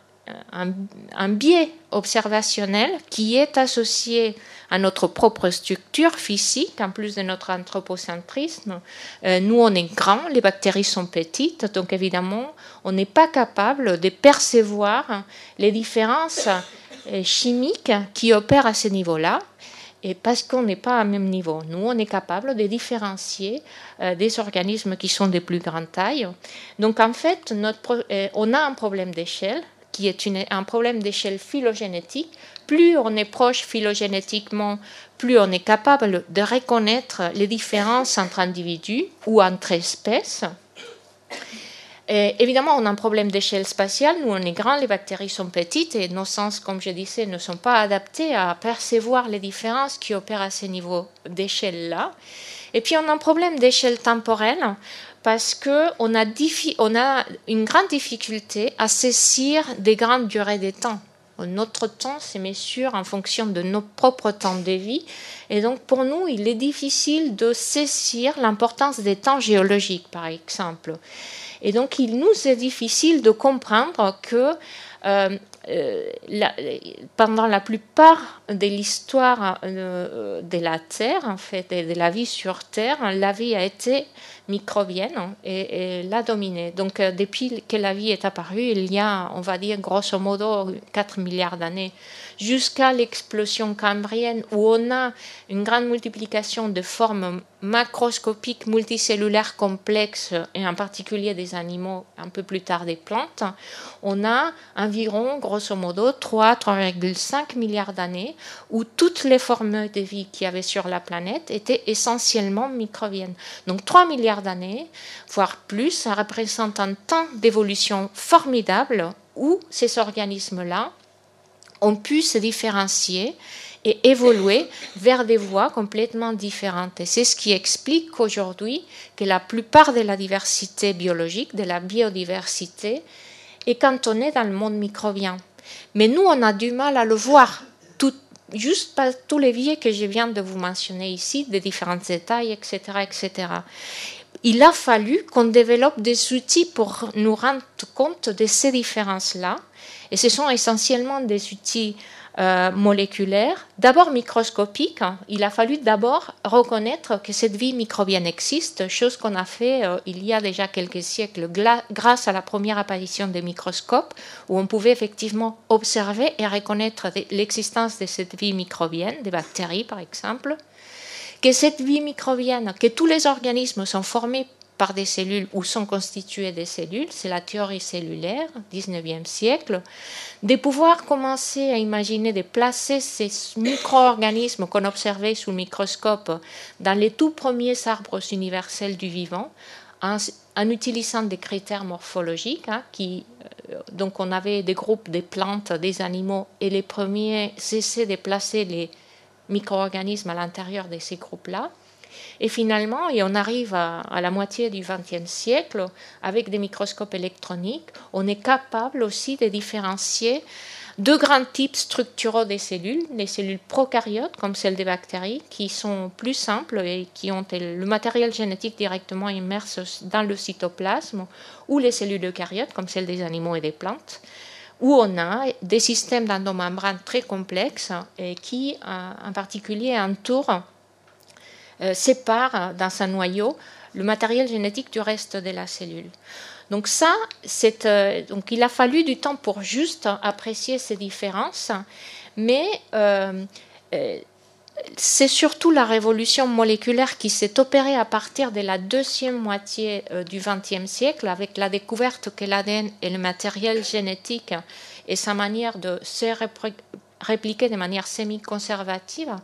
un, biais observationnel qui est associé à notre propre structure physique, en plus de notre anthropocentrisme. Euh, nous, on est grand, les bactéries sont petites, donc évidemment, on n'est pas capable de percevoir les différences euh, chimiques qui opèrent à ce niveau-là. Et parce qu'on n'est pas à même niveau. Nous, on est capable de différencier euh, des organismes qui sont de plus grande taille. Donc, en fait, on a un problème d'échelle qui est un problème d'échelle phylogénétique, plus on est proche phylogénétiquement, plus on est capable de reconnaître les différences entre individus ou entre espèces. évidemment, on a un problème d'échelle spatiale. Nous, on est grand, les bactéries sont petites et nos sens, comme je disais, ne sont pas adaptés à percevoir les différences qui opèrent à ce niveau d'échelle-là. Et puis, on a un problème d'échelle temporelle parce qu'on a, on a une grande difficulté à saisir des grandes durées de temps. Notre temps c'est mesure en fonction de nos propres temps de vie. Et donc, pour nous, il est difficile de saisir l'importance des temps géologiques, par exemple. Et donc, il nous est difficile de comprendre que euh, euh, pendant la plupart de l'histoire euh, de la Terre, en fait, de la vie sur Terre, la vie a été microbienne et, l'a dominée. Donc, depuis que la vie est apparue, il y a, on va dire, grosso modo, 4 milliards d'années jusqu'à l'explosion cambrienne où on a une grande multiplication de formes macroscopiques multicellulaires complexes et en particulier des animaux, un peu plus tard des plantes, on a environ, grosso modo, 3-3,5 milliards d'années où toutes les formes de vie qu'il y avait sur la planète étaient essentiellement microbiennes. Donc 3 milliards d'années, voire plus, ça représente un temps d'évolution formidable où ces organismes-là ont pu se différencier et évoluer vers des voies complètement différentes. Et c'est ce qui explique aujourd'hui que la plupart de la diversité biologique, de la biodiversité, est cantonnée dans le monde microbien. Mais nous, on a du mal à le voir, tout, juste par tous les biais que je viens de vous mentionner ici, de différentes détails, etc., etc. Il a fallu qu'on développe des outils pour nous rendre compte de ces différences-là et ce sont essentiellement des outils euh, moléculaires, d'abord microscopiques. Il a fallu d'abord reconnaître que cette vie microbienne existe, chose qu'on a fait euh, il y a déjà quelques siècles grâce à la première apparition des microscopes, où on pouvait effectivement observer et reconnaître l'existence de cette vie microbienne, des bactéries par exemple, que cette vie microbienne, que tous les organismes sont formés par des cellules ou sont constituées des cellules, c'est la théorie cellulaire, 19e siècle, de pouvoir commencer à imaginer de placer ces micro-organismes qu'on observait sous le microscope dans les tout premiers arbres universels du vivant, en, utilisant des critères morphologiques, hein, qui, euh, donc on avait des groupes des plantes, des animaux, et les premiers cessaient de placer les micro-organismes à l'intérieur de ces groupes-là. Et finalement, et on arrive à, la moitié du XXe siècle, avec des microscopes électroniques, on est capable aussi de différencier deux grands types structuraux des cellules, les cellules prokaryotes comme celles des bactéries, qui sont plus simples et qui ont le matériel génétique directement immersé dans le cytoplasme, ou les cellules eucaryotes comme celles des animaux et des plantes, où on a des systèmes d'endomembrane très complexes et qui, euh, en particulier, entourent euh, sépare dans sa noyau le matériel génétique du reste de la cellule. Donc ça, euh, donc il a fallu du temps pour juste apprécier ces différences, mais c'est surtout la révolution moléculaire qui s'est opérée à partir de la deuxième moitié du XXe siècle, avec la découverte que l'ADN est le matériel génétique et sa manière de se répliqué de manière semi-conservative,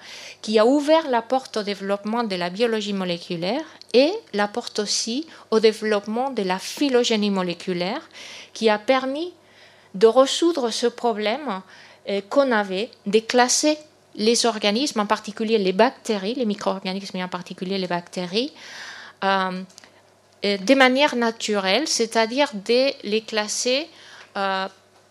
qui a ouvert la porte au développement de la biologie moléculaire et la porte aussi au développement de la phylogénie moléculaire, qui a permis de résoudre ce problème euh, qu'on avait, de classer les organismes, en particulier les bactéries, les micro-organismes et en particulier les bactéries, euh, euh, de manière naturelle, c'est-à-dire de les classer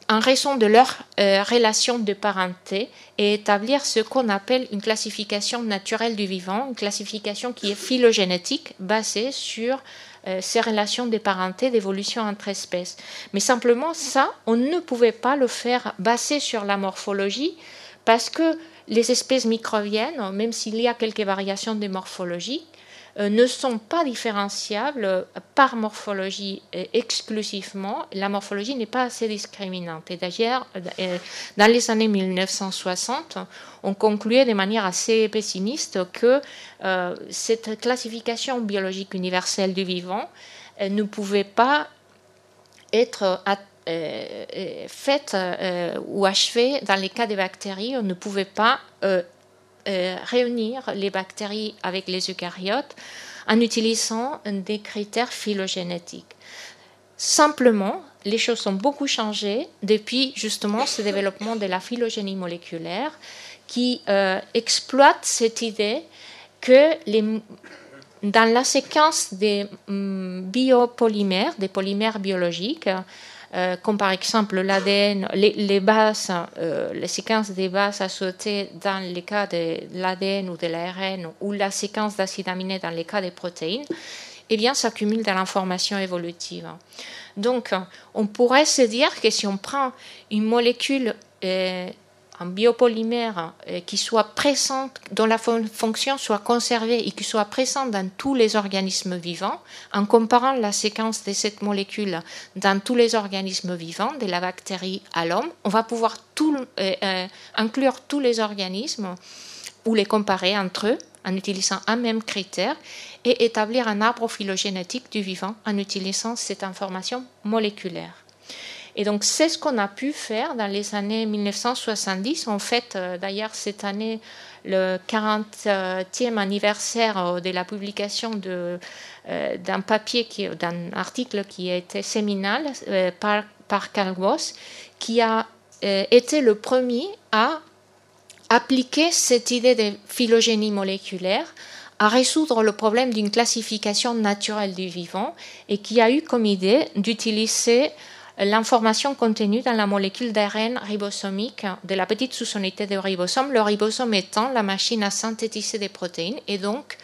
en raison de leur euh, relation de parenté et établir ce qu'on appelle une classification naturelle du vivant, une classification qui est phylogénétique basée sur euh, ces relations de parenté d'évolution entre espèces. Mais simplement ça, on ne pouvait pas le faire basé sur la morphologie parce que les espèces microbiennes, même s'il y a quelques variations de morphologie, euh, ne sont pas différenciables par morphologie exclusivement. La morphologie n'est pas assez discriminante. Et d'ailleurs, euh, dans les années 1960, on concluait de manière assez pessimiste que euh, cette classification biologique universelle du vivant ne pouvait pas être faite ou achevée dans les cas des bactéries. On ne pouvait pas euh, réunir les bactéries avec les eucaryotes en utilisant des critères phylogénétiques. Simplement, les choses ont beaucoup changé depuis justement ce développement de la phylogénie moléculaire qui euh, exploite cette idée que dans la séquence des mm, biopolymères, des polymères biologiques, euh, comme par exemple l'ADN, les, bases, euh, les séquences des bases associées dans le cas de l'ADN ou de l'ARN ou la séquence d'acides aminés dans le cas des protéines, eh bien, s'accumule dans l'information évolutive. Donc, on pourrait se dire que si on prend une molécule un biopolymère euh, qui soit présent, dont la fonction soit conservée et qui soit présent dans tous les organismes vivants, en comparant la séquence de cette molécule dans tous les organismes vivants, de la bactérie à l'homme, on va pouvoir euh, euh, inclure tous les organismes ou les comparer entre eux en utilisant un même critère et établir un arbre phylogénétique du vivant en utilisant cette information moléculaire. Et donc, c'est ce qu'on a pu faire dans les années 1970. En fait, euh, d'ailleurs, cette année, le 40e anniversaire euh, de la publication euh, d'un papier, d'un article qui été séminal par, par Carl qui a été le premier à appliquer cette idée de phylogénie moléculaire à résoudre le problème d'une classification naturelle du vivant et qui a eu comme idée d'utiliser l'information contenue dans la molécule d'ARN ribosomique de la petite sous-unité de ribosome, le ribosome étant la machine à synthétiser des protéines et donc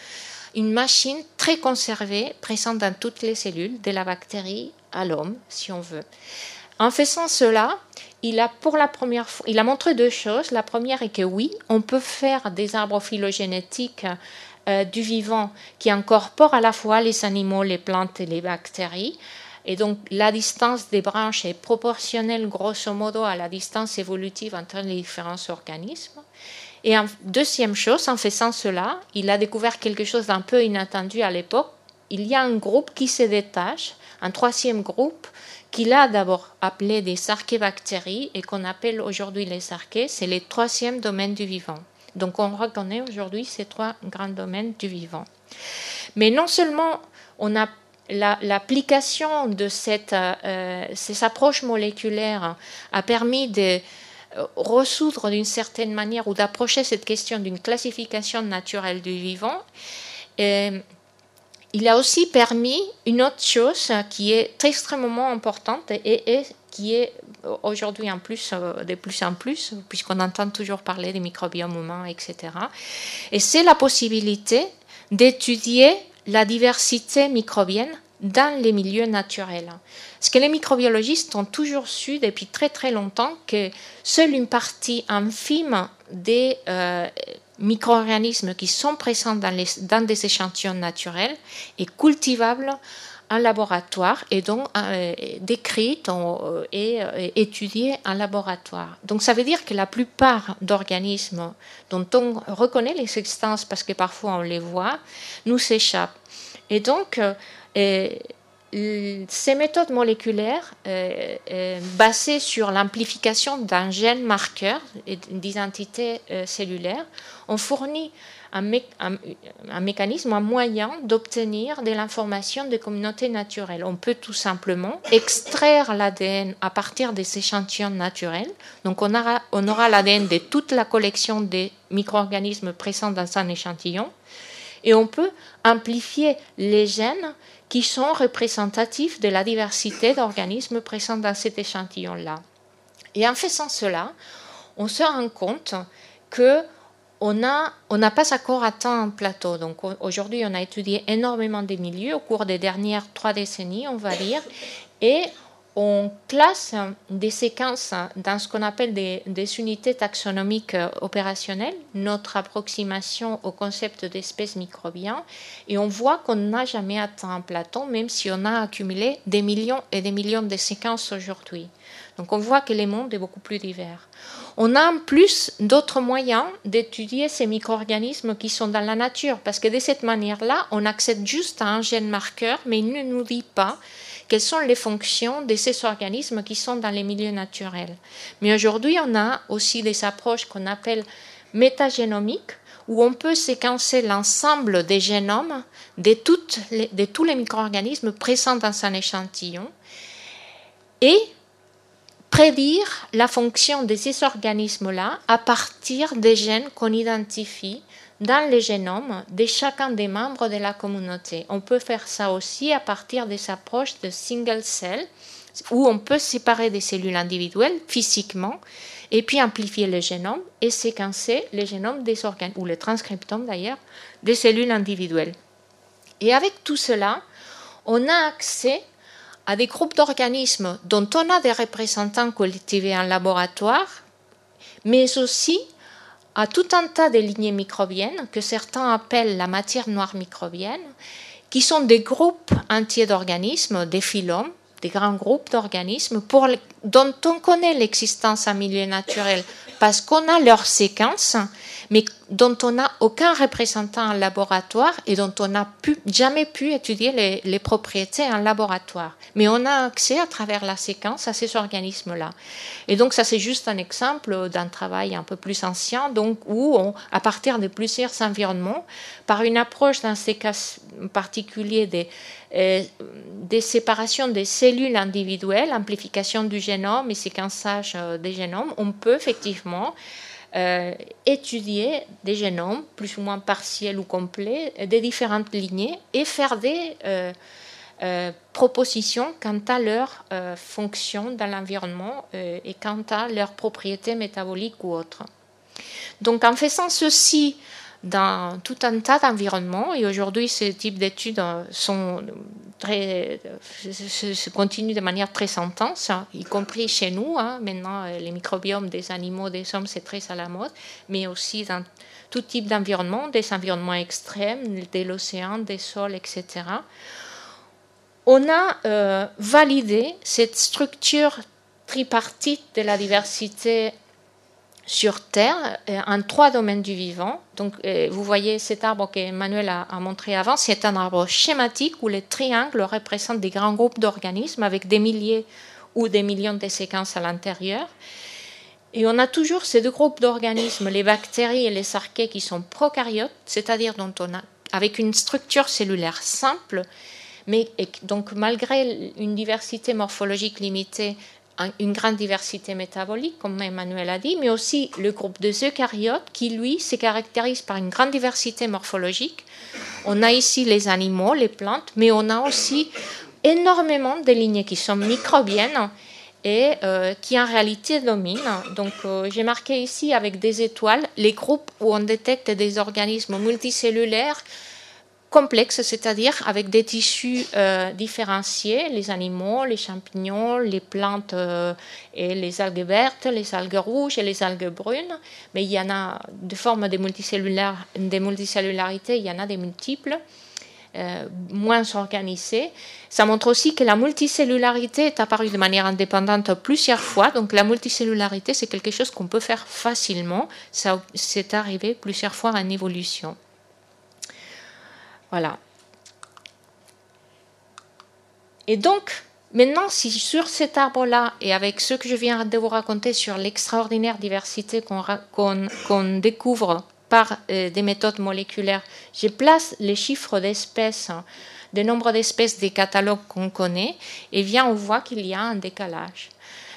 une machine très conservée présente dans toutes les cellules, de la bactérie à l'homme, si on veut. En faisant cela, il a pour la première fois, il a montré deux choses. La première est que oui, on peut faire des arbres phylogénétiques euh, du vivant qui incorporent à la fois les animaux, les plantes et les bactéries. Et donc la distance des branches est proportionnelle grosso modo à la distance évolutive entre les différents organismes. Et en deuxième chose, en faisant cela, il a découvert quelque chose d'un peu inattendu à l'époque, il y a un groupe qui se détache, un troisième groupe qu'il a d'abord appelé des archébactéries et qu'on appelle aujourd'hui les archées, c'est le troisième domaine du vivant. Donc on reconnaît aujourd'hui ces trois grands domaines du vivant. Mais non seulement on a l'application de cette, euh, ces approches moléculaires a permis de euh, ressoudre d'une certaine manière ou d'approcher cette question d'une classification naturelle du vivant. Et, il a aussi permis une autre chose qui est extrêmement importante et, qui est aujourd'hui en plus, euh, de plus en plus, puisqu'on entend toujours parler des microbiomes humains, etc. Et c'est la possibilité d'étudier la diversité microbienne dans les milieux naturels. Parce que les microbiologistes ont toujours su depuis très très longtemps que seule une partie infime des euh, micro-organismes qui sont présents dans, des échantillons naturels et cultivables laboratoire et donc euh, décrites euh, et euh, étudiées en laboratoire. Donc ça veut dire que la plupart d'organismes dont on reconnaît l'existence parce que parfois on les voit, nous s'échappent. Et donc, ces méthodes moléculaires euh, euh, basées sur l'amplification d'un gène marqueur d'identité euh, cellulaire ont fourni un, mécanisme, un moyen d'obtenir de l'information des communautés naturelles. On peut tout simplement extraire l'ADN à partir des échantillons naturels. Donc on aura, on aura l'ADN de toute la collection des micro-organismes présents dans un échantillon et on peut amplifier les gènes qui sont représentatifs de la diversité d'organismes présents dans cet échantillon-là. Et en faisant cela, on se rend compte que on n'a pas encore atteint un plateau. Donc aujourd'hui, on a étudié énormément de milieux au cours des dernières trois décennies, on va dire, et on classe des séquences dans ce qu'on appelle des, unités taxonomiques opérationnelles, notre approximation au concept d'espèces microbiens, et on voit qu'on n'a jamais atteint un plateau, même si on a accumulé des millions et des millions de séquences aujourd'hui. Donc on voit que le monde est beaucoup plus divers. On a en plus d'autres moyens d'étudier ces micro-organismes qui sont dans la nature, parce que de cette manière-là, on accède juste à un gène marqueur, mais il ne nous dit pas quelles sont les fonctions de ces organismes qui sont dans les milieux naturels. Mais aujourd'hui, on a aussi des approches qu'on appelle métagénomiques, où on peut séquencer l'ensemble des génomes de, tous les micro-organismes présents dans un échantillon et prédire la fonction de ces organismes-là à partir des gènes qu'on identifie dans le génome de chacun des membres de la communauté. On peut faire ça aussi à partir des approches de single cell, où on peut séparer des cellules individuelles physiquement et puis amplifier le génome et séquencer le génome des organes, ou le transcriptome d'ailleurs, des cellules individuelles. Et avec tout cela, on a accès à des groupes d'organismes dont on a des représentants cultivés en laboratoire, mais aussi à tout un tas de lignées microbiennes que certains appellent la matière noire microbienne, qui sont des groupes entiers d'organismes, des phylums, des grands groupes d'organismes dont on connaît l'existence en milieu naturel parce qu'on a leurs séquences, mais dont on n'a aucun représentant en laboratoire et dont on n'a jamais pu étudier les, propriétés en laboratoire. Mais on a accès à travers la séquence à ces organismes-là. Et donc ça c'est juste un exemple d'un travail un peu plus ancien, donc où à partir de plusieurs environnements, par une approche dans ces cas particuliers des, euh, des séparations des cellules individuelles, amplification du et séquençage euh, des génomes, on peut effectivement euh, étudier des génomes plus ou moins partiels ou complets des différentes lignées et faire des euh, propositions quant à leur fonction dans l'environnement et quant à leurs propriétés métaboliques ou autres. Donc en faisant ceci dans tout un tas d'environnements. Et aujourd'hui, ce type d'études sont très, se, continuent de manière très intense, y compris chez nous. Hein. Maintenant, les microbiomes des animaux, des hommes, c'est très à la mode, mais aussi dans tout type d'environnement, des environnements extrêmes, de l'océan, des sols, etc. On a euh, validé cette structure tripartite de la diversité sur Terre en trois domaines du vivant. Donc, vous voyez cet arbre qu'Emmanuel a, a montré avant, c'est un arbre schématique où les triangles représentent des grands groupes d'organismes avec des milliers ou des millions de séquences à l'intérieur. Et on a toujours ces deux groupes d'organismes, les bactéries et les archées, qui sont prokaryotes, c'est-à-dire dont on a, avec une structure cellulaire simple, mais donc malgré une diversité morphologique limitée, une grande diversité métabolique, comme Emmanuel a dit, mais aussi le groupe des eucaryotes, qui lui se caractérise par une grande diversité morphologique. On a ici les animaux, les plantes, mais on a aussi énormément de lignées qui sont microbiennes et euh, qui en réalité dominent. Donc euh, j'ai marqué ici avec des étoiles les groupes où on détecte des organismes multicellulaires complexes, c'est-à-dire avec des tissus euh, différenciés, les animaux, les champignons, les plantes et les algues vertes, les algues rouges et les algues brunes. Mais il y en a de formes de, de multicellularité, il y en a des multiples. Euh, moins organisée. Ça montre aussi que la multicellularité est apparue de manière indépendante plusieurs fois. Donc la multicellularité, c'est quelque chose qu'on peut faire facilement. C'est arrivé plusieurs fois en évolution. Voilà. Et donc, maintenant, si sur cet arbre-là, et avec ce que je viens de vous raconter sur l'extraordinaire diversité qu'on découvre par euh, des méthodes moléculaires, je place les chiffres d'espèces, hein, le nombre d'espèces des catalogues qu'on connaît, et bien on voit qu'il y a un décalage.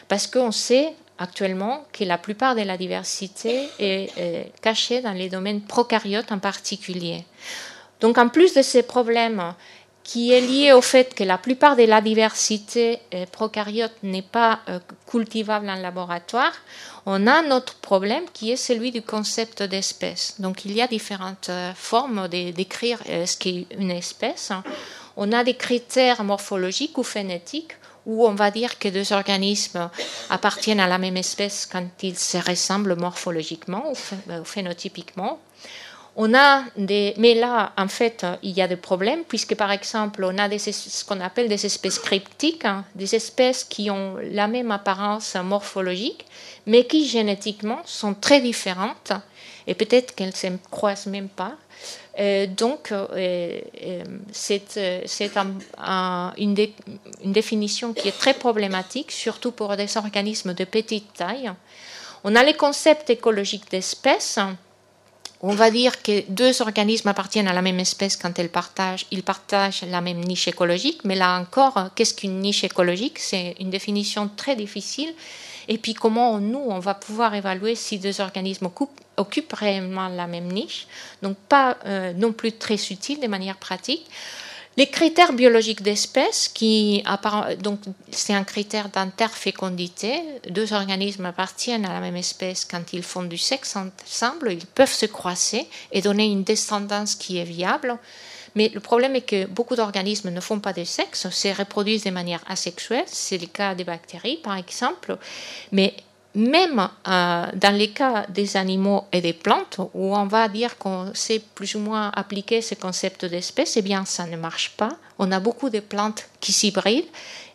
Parce qu'on sait actuellement que la plupart de la diversité est euh, cachée dans les domaines prokaryotes en particulier. Donc en plus de ces problèmes qui est lié au fait que la plupart de la diversité euh, prokaryote n'est pas cultivable en laboratoire, on a un autre problème qui est celui du concept d'espèce. Donc il y a différentes euh, formes décrire euh, ce qu'est une espèce. On a des critères morphologiques ou phénétiques où on va dire que deux organismes appartiennent à la même espèce quand ils se ressemblent morphologiquement ou euh, phénotypiquement. On a des, mais là, en fait, il y a des problèmes puisque, par exemple, on a des, ce qu'on appelle des espèces cryptiques, hein, des espèces qui ont la même apparence morphologique, mais qui génétiquement sont très différentes et peut-être qu'elles ne se croisent même pas. Euh, donc, euh, euh, c'est une, une, définition qui est très problématique, surtout pour des organismes de petite taille. On a les concepts écologiques d'espèces on va dire que deux organismes appartiennent à la même espèce quand ils partagent, ils partagent la même niche écologique, mais là encore, qu'est-ce qu'une niche écologique? C'est une définition très difficile. Et puis comment nous, on va pouvoir évaluer si deux organismes occupent, réellement la même niche, donc pas euh, non plus très utile de manière pratique. Les critères biologiques d'espèces, qui donc c'est un critère d'interfécondité. Deux organismes appartiennent à la même espèce quand ils font du sexe ensemble, ils peuvent se croiser et donner une descendance qui est viable. Mais le problème est que beaucoup d'organismes ne font pas de sexe, se reproduisent de manière asexuelle. C'est le cas des bactéries, par exemple. Mais même euh, dans les cas des animaux et des plantes, où on va dire qu'on sait plus ou moins appliquer ce concept d'espèce, eh bien, ça ne marche pas. On a beaucoup de plantes qui s'hybrident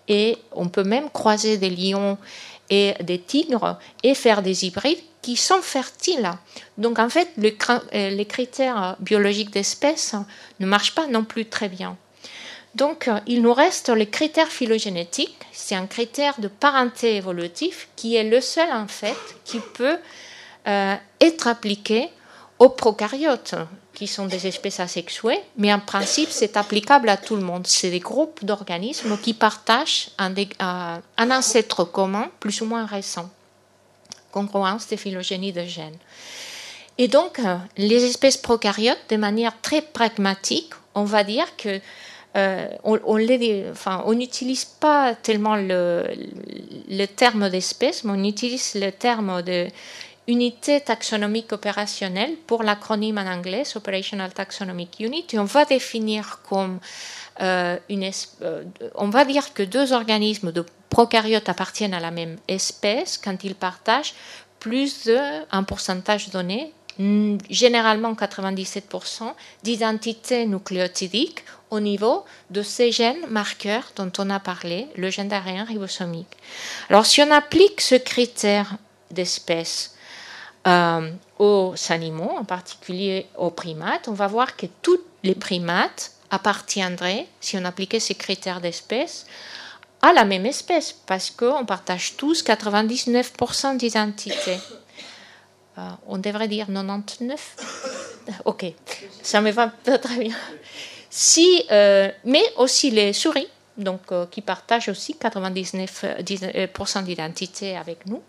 et on peut même croiser des lions et des tigres et faire des hybrides qui sont fertiles. Donc, en fait, euh, les critères biologiques d'espèce ne marchent pas non plus très bien. Donc, euh, il nous reste les critères phylogénétiques. C'est un critère de parenté évolutif qui est le seul, en fait, qui peut euh, être appliqué aux prokaryotes, qui sont des espèces asexuées, mais en principe, c'est applicable à tout le monde. C'est des groupes d'organismes qui partagent un, euh, un, ancêtre commun, plus ou moins récent. Congruence des phylogénies de gènes. Et donc, les espèces prokaryotes, de manière très pragmatique, on va dire que euh, on n'utilise pas tellement le, terme d'espèce, mais on utilise le terme de unité taxonomique opérationnelle pour l'acronyme en anglais, Operational Taxonomic Unit, et on va définir comme euh, une, euh, on va dire que deux organismes de prokaryotes appartiennent à la même espèce quand ils partagent plus d'un pourcentage donné généralement 97% d'identité nucléotidique au niveau de ces gènes marqueurs dont on a parlé, le gène d'ARN ribosomique. Alors si on applique ce critère d'espèce euh, aux animaux, en particulier aux primates, on va voir que tous les primates appartiendraient, si on appliquait ces critères d'espèce, à la même espèce, parce qu'on partage tous 99% d'identité. Euh, on devrait dire 99 Ok, ça me va très bien. Si, euh, mais aussi les souris, donc, euh, qui partagent aussi 99% d'identité avec nous.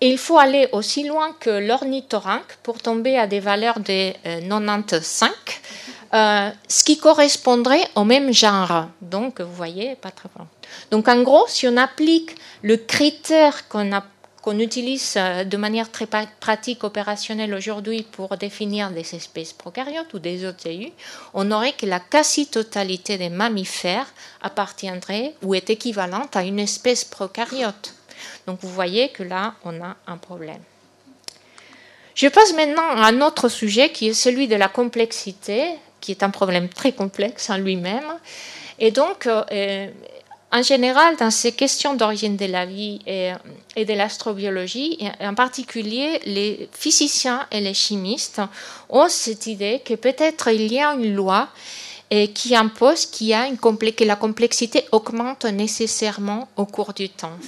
Et il faut aller aussi loin que l'ornithorynque pour tomber à des valeurs de 95, ce qui correspondrait au même genre. Donc, vous voyez, pas très loin. Donc, en gros, si on applique le critère qu'on a qu'on utilise euh, de manière très pratique, opérationnelle aujourd'hui pour définir des espèces prokaryotes ou des OTU, on aurait que la quasi-totalité des mammifères appartiendrait ou est équivalente à une espèce prokaryote. Donc vous voyez que là, on a un problème. Je passe maintenant à un autre sujet qui est celui de la complexité, qui est un problème très complexe en lui-même. Et donc, euh, en général, dans ces questions d'origine de la vie et, de l'astrobiologie, en particulier les physiciens et les chimistes ont cette idée que peut-être il y a une loi qui impose que la complexité augmente nécessairement au cours du temps.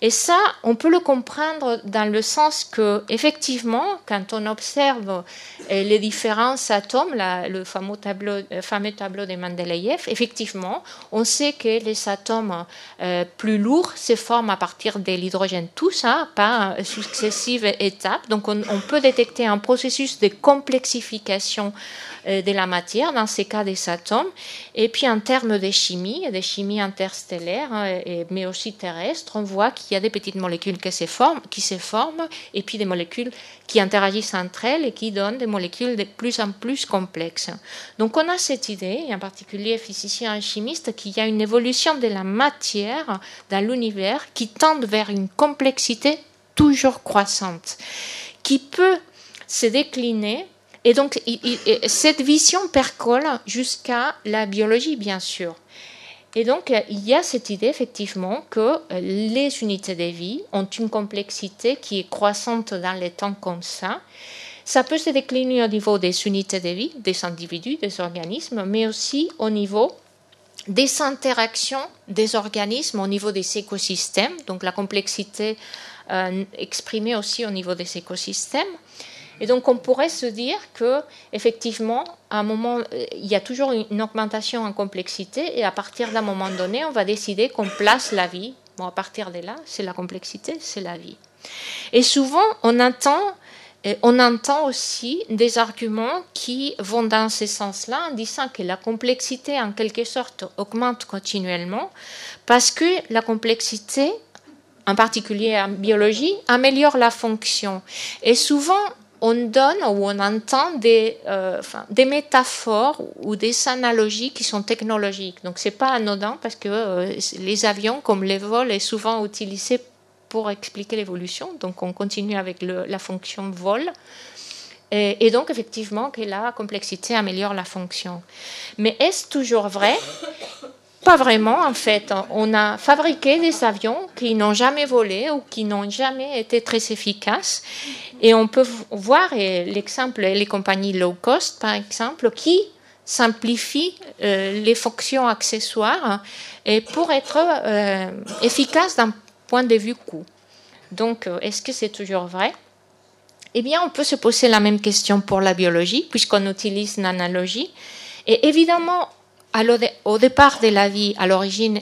Et ça, on peut le comprendre dans le sens que, effectivement, quand on observe euh, les différents atomes, le fameux tableau, euh, fameux tableau de Mendeleïev, effectivement, on sait que les atomes euh, plus lourds se forment à partir de l'hydrogène, tout ça par successives étapes. Donc, on, peut détecter un processus de complexification de la matière, dans ces cas des atomes. Et puis en termes de chimie, de chimie interstellaire, hein, mais aussi terrestre, on voit qu'il y a des petites molécules qui se, forment, qui se forment et puis des molécules qui interagissent entre elles et qui donnent des molécules de plus en plus complexes. Donc on a cette idée, en particulier physiciens et chimistes, qu'il y a une évolution de la matière dans l'univers qui tend vers une complexité toujours croissante, qui peut se décliner et donc, cette vision percole jusqu'à la biologie, bien sûr. Et donc, il y a cette idée, effectivement, que les unités de vie ont une complexité qui est croissante dans les temps comme ça. Ça peut se décliner au niveau des unités de vie, des individus, des organismes, mais aussi au niveau des interactions des organismes, au niveau des écosystèmes, donc la complexité euh, exprimée aussi au niveau des écosystèmes. Et donc on pourrait se dire que effectivement, à un moment, euh, il y a toujours une augmentation en complexité et à partir d'un moment donné, on va décider qu'on place la vie. Bon, à partir de là, c'est la complexité, c'est la vie. Et souvent, on entend, euh, on entend aussi des arguments qui vont dans ce sens-là en disant que la complexité, en quelque sorte, augmente continuellement parce que la complexité en particulier en biologie, améliore la fonction. Et souvent, on donne ou on entend des, euh, des métaphores ou des analogies qui sont technologiques. Donc c'est pas anodin parce que euh, les avions, comme les vols, est souvent utilisé pour expliquer l'évolution. Donc on continue avec la fonction vol. Et, et, donc effectivement que la complexité améliore la fonction. Mais est-ce toujours vrai? Pas vraiment, en fait. On a fabriqué des avions qui n'ont jamais volé ou qui n'ont jamais été très efficaces. Et on peut voir l'exemple, les compagnies low cost, par exemple, qui simplifient euh, les fonctions accessoires et pour être euh, efficaces d'un point de vue coût. Donc, euh, est-ce que c'est toujours vrai? Eh bien, on peut se poser la même question pour la biologie, puisqu'on utilise une analogie. Et évidemment, au départ de la vie, à l'origine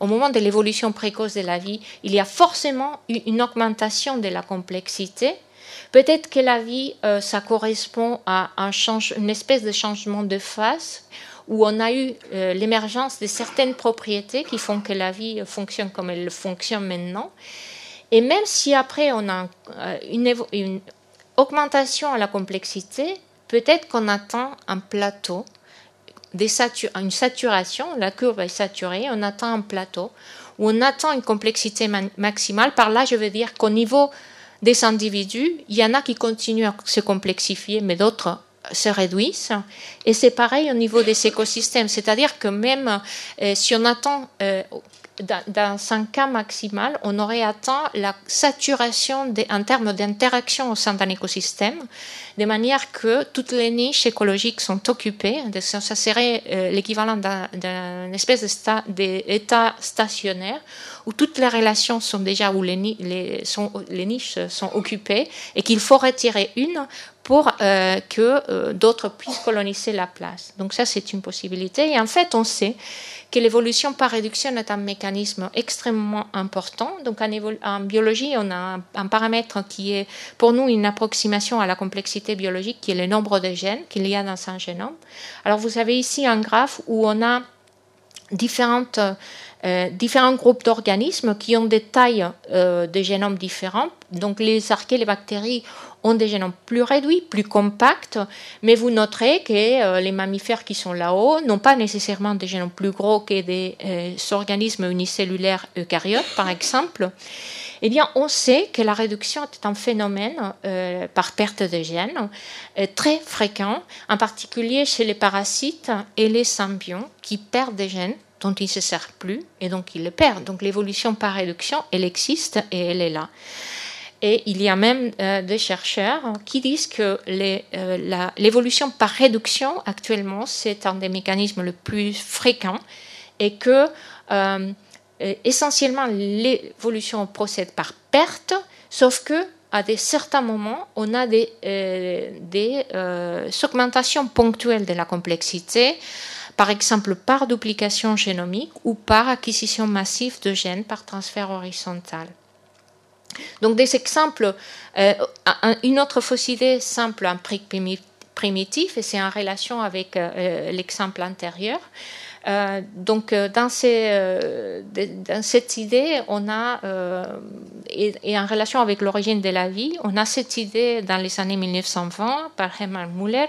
au moment de l'évolution précoce de la vie, il y a forcément une augmentation de la complexité. Peut-être que la vie, euh, ça correspond à un une espèce de changement de phase où on a eu euh, l'émergence de certaines propriétés qui font que la vie fonctionne comme elle fonctionne maintenant. Et même si après on a euh, une, une augmentation à la complexité, peut-être qu'on atteint un plateau une saturation, la courbe est saturée, on atteint un plateau où on atteint une complexité maximale. Par là, je veux dire qu'au niveau des individus, il y en a qui continuent à se complexifier, mais d'autres se réduisent. Et c'est pareil au niveau des écosystèmes, c'est-à-dire que même euh, si on attend euh, dans, un cas maximal, on aurait atteint la saturation en termes d'interaction au sein d'un écosystème, de manière que toutes les niches écologiques sont occupées. Ça serait euh, l'équivalent d'une espèce d'état stationnaire où toutes les relations sont déjà, où les, les niches sont occupées et qu'il faut retirer une pour euh, que euh, d'autres puissent coloniser la place. Donc ça, c'est une possibilité. Et en fait, on sait que l'évolution par réduction est un mécanisme extrêmement important. Donc en, biologie, on a un, paramètre qui est pour nous une approximation à la complexité biologique, qui est le nombre de gènes qu'il y a dans un génome. Alors vous avez ici un graphe où on a euh, différents groupes d'organismes qui ont des tailles de génomes différentes. Donc les archées, les bactéries ont des génomes plus réduits, plus compacts, mais vous noterez que euh, les mammifères qui sont là-haut n'ont pas nécessairement des génomes plus gros que des euh, organismes unicellulaires eucaryotes, par exemple. Eh bien, on sait que la réduction est un phénomène euh, par perte de gènes très fréquent, en particulier chez les parasites et les symbions qui perdent des gènes dont ils ne se servent plus et donc ils les perdent. Donc l'évolution par réduction, elle existe et elle est là. Et il y a même euh, des chercheurs qui disent que euh, l'évolution par réduction actuellement, c'est un des mécanismes les plus fréquents et que euh, essentiellement l'évolution procède par perte, sauf que à des certains moments, on a des, des augmentations ponctuelles de la complexité, par exemple par duplication génomique ou par acquisition massive de gènes par transfert horizontal. Donc des exemples, euh, une autre fausse idée simple, un prix primitif, et c'est en relation avec euh, euh, l'exemple antérieur. donc dans, cette idée, on a, et, en relation avec l'origine de la vie, on a cette idée dans les années 1920 par Hermann Müller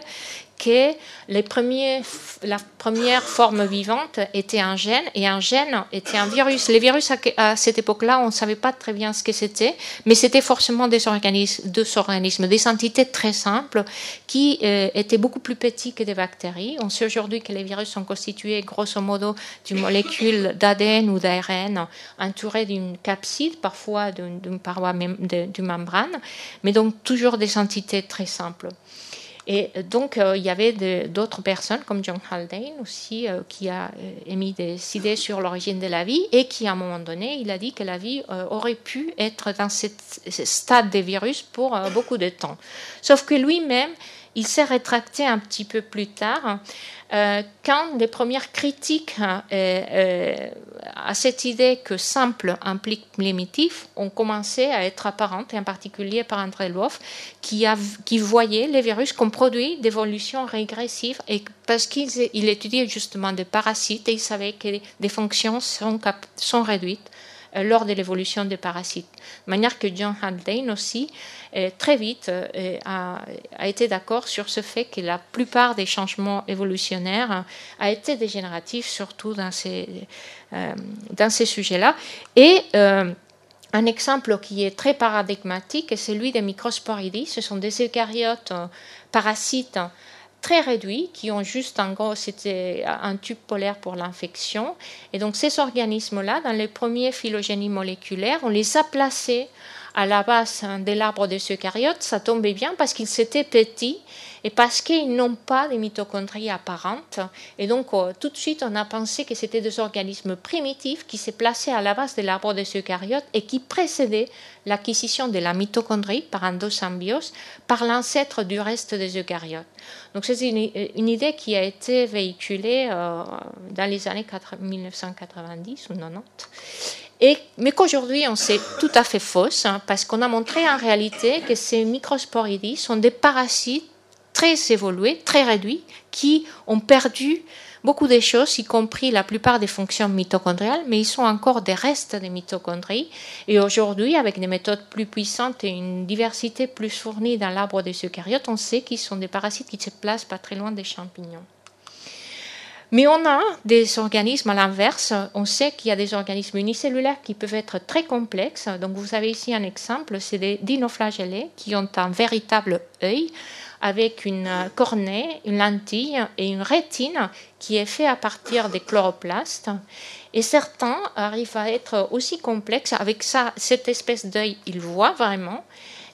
que les premiers, la première forme vivante était un gène et un gène était un virus. Les virus, à, cette époque-là, on ne savait pas très bien ce que c'était, mais c'était forcément des organismes, des organismes, des entités très simples qui euh, étaient beaucoup plus petits que des bactéries. On sait aujourd'hui que les virus sont constitués grosso modo d'une molécule d'ADN ou d'ARN entourée d'une capside, parfois d'une paroi d'une membrane, mais donc toujours des entités très simples. Et donc, euh, il y avait d'autres personnes, comme John Haldane aussi, euh, qui a euh, émis des idées sur l'origine de la vie et qui, à un moment donné, il a dit que la vie aurait pu être dans ce stade des virus pour beaucoup de temps. Sauf que lui-même, il s'est rétracté un petit peu plus tard euh, quand les premières critiques euh, euh, à cette idée que simple implique primitif ont commencé à être apparentes, et en particulier par André Lwoff, qui, voyait les virus comme produits d'évolution régressive, parce qu'il étudiait justement des parasites et il savait que des fonctions sont réduites lors de l'évolution des parasites. De manière que John Haldane aussi très vite euh, a, été d'accord sur ce fait que la plupart des changements évolutionnaires a été dégénératif, surtout dans ces, euh, dans ces sujets-là. Et euh, un exemple qui est très paradigmatique est celui des microsporidies. Ce sont des eucaryotes parasites très réduits qui ont juste en gros c'était un tube polaire pour l'infection. Et donc ces organismes là dans les premiers phylogénies moléculaires on les a placés à la base de l'arbre des eucaryotes, ça tombait bien parce qu'ils étaient petits et parce qu'ils n'ont pas de mitochondries apparentes. Et donc, euh, tout de suite, on a pensé que c'était des organismes primitifs qui se plaçaient à la base de l'arbre des eucaryotes et qui précédaient l'acquisition de la mitochondrie par endosymbiose par l'ancêtre du reste des eucaryotes. Donc, c'est une, idée qui a été véhiculée euh, dans les années 1990 ou 90 mais qu'aujourd'hui on sait tout à fait fausse, hein, parce qu'on a montré en réalité que ces microsporidies sont des parasites très évolués, très réduits, qui ont perdu beaucoup de choses, y compris la plupart des fonctions mitochondriales, mais ils sont encore des restes des mitochondries. Et aujourd'hui, avec des méthodes plus puissantes et une diversité plus fournie dans l'arbre des eucaryotes, on sait qu'ils sont des parasites qui se placent pas très loin des champignons. Mais on a des organismes à l'inverse. On sait qu'il y a des organismes unicellulaires qui peuvent être très complexes. Donc vous avez ici un exemple, c'est des dinoflagellés qui ont un véritable œil avec une cornée, une lentille et une rétine qui est fait à partir des chloroplastes. Et certains arrivent à être aussi complexes. Avec ça, cette espèce d'œil, ils voient vraiment.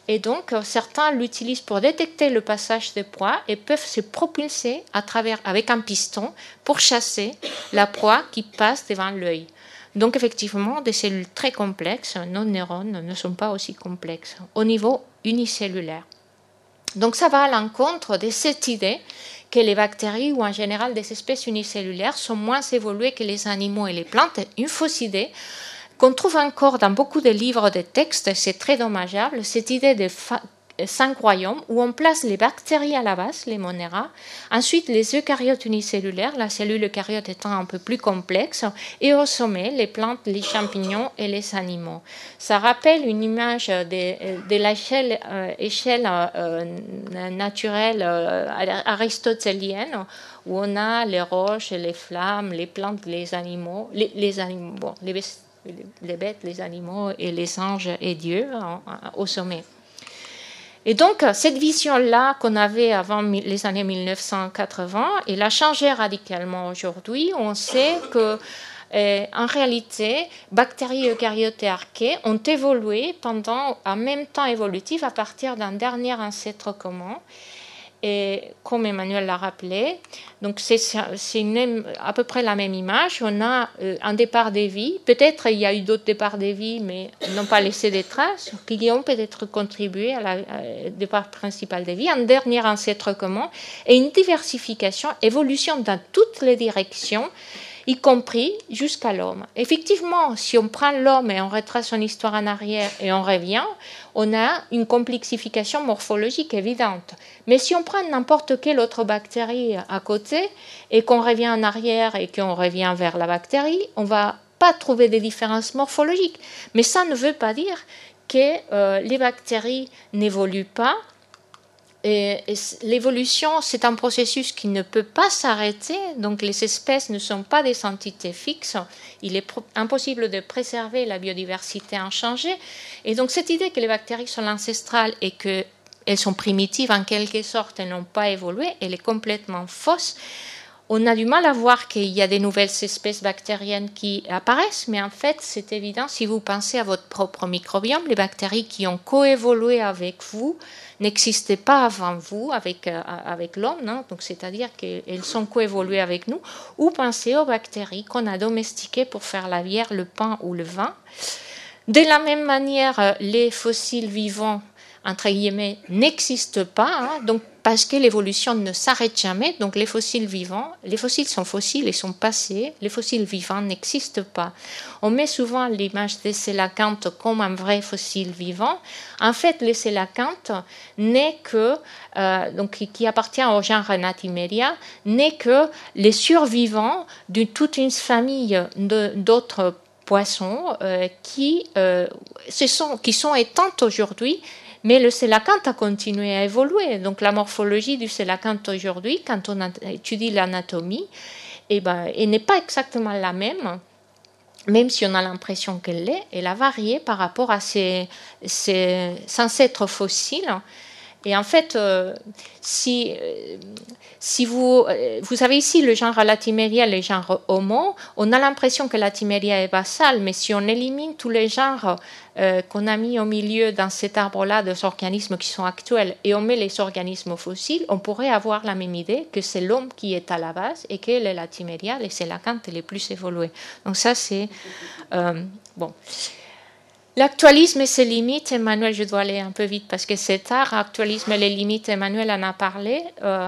Et donc, certains l'utilisent pour détecter le passage des proies et peuvent se propulser à travers, avec un piston pour chasser la proie qui passe devant l'œil. Donc, effectivement, des cellules très complexes, nos neurones ne sont pas aussi complexes au niveau unicellulaire. Donc, ça va à l'encontre de cette idée que les bactéries ou en général des espèces unicellulaires sont moins évoluées que les animaux et les plantes, une fausse idée qu'on trouve encore dans beaucoup de livres de textes, c'est très dommageable, cette idée de cinq royaumes où on place les bactéries à la base, les monera, ensuite les eucaryotes unicellulaires, la cellule eucaryote étant un peu plus complexe, et au sommet les plantes, les champignons et les animaux. Ça rappelle une image de, l'échelle échelle, euh, naturelle euh, aristotelienne où on a les roches, les flammes, les plantes, les animaux, les, animaux, bon, les, les, bêtes, les animaux et les anges et Dieu au sommet. Et donc, cette vision-là qu'on avait avant les années 1980, elle a changé radicalement aujourd'hui. On sait que, euh, en réalité, bactéries eucaryotes et archées ont évolué pendant un même temps évolutif à partir d'un dernier ancêtre commun. Et comme Emmanuel l'a rappelé, donc c'est à peu près la même image. On a euh, un départ des vies. Peut-être il y a eu d'autres départs des vies, mais n'ont pas laissé des traces, qui ont peut-être contribué à la départ principal des vies. Un dernier ancêtre commun et une diversification, évolution dans toutes les directions y compris jusqu'à l'homme. Effectivement, si on prend l'homme et on retrace son histoire en arrière et on revient, on a une complexification morphologique évidente. Mais si on prend n'importe quelle autre bactérie à côté et qu'on revient en arrière et qu'on revient vers la bactérie, on va pas trouver des différences morphologiques. Mais ça ne veut pas dire que euh, les bactéries n'évoluent pas et, l'évolution, c'est un processus qui ne peut pas s'arrêter. Donc les espèces ne sont pas des entités fixes. Il est impossible de préserver la biodiversité inchangée. Et donc cette idée que les bactéries sont ancestrales et qu'elles sont primitives en quelque sorte et n'ont pas évolué, elle est complètement fausse. On a du mal à voir qu'il y a des nouvelles espèces bactériennes qui apparaissent, mais en fait, c'est évident si vous pensez à votre propre microbiome, les bactéries qui ont coévolué avec vous, n'existaient pas avant vous avec, euh, avec l'homme, donc c'est-à-dire qu'elles sont coévoluées avec nous, ou pensez aux bactéries qu'on a domestiquées pour faire la bière, le pain ou le vin. De la même manière, euh, les fossiles vivants entre guillemets, n'existent pas, hein, donc parce que l'évolution ne s'arrête jamais. Donc les fossiles vivants, les fossiles sont fossiles et sont passés, les fossiles vivants n'existent pas. On met souvent l'image des sélacantes comme un vrai fossile vivant. En fait, les sélacantes n'est que, euh, donc qui appartient au genre Natimeria, n'est que les survivants de toute une famille d'autres poissons euh, qui, euh, sont, qui sont éteintes aujourd'hui mais le sélacanthe a continué à évoluer. Donc la morphologie du sélacanthe aujourd'hui, quand on étudie l'anatomie, eh ben, elle n'est pas exactement la même même si on a l'impression qu'elle l'est, elle a varié par rapport à ses, ses ancêtres fossiles et en fait, euh, si, euh, si vous, euh, avez ici le genre Latimeria et le genre Homo, on a l'impression que Latimeria est basale, mais si on élimine tous les genres qu'on a mis au milieu dans cet arbre-là des organismes qui sont actuels et on met les organismes fossiles, on pourrait avoir la même idée que c'est l'homme qui est à la base et que les Latimeria, les sélacantes les plus évolués. Donc ça, c'est... bon. L'actualisme et ses limites, Emmanuel, je dois aller un peu vite parce que c'est tard. Actualisme et les limites, Emmanuel en a parlé. Euh,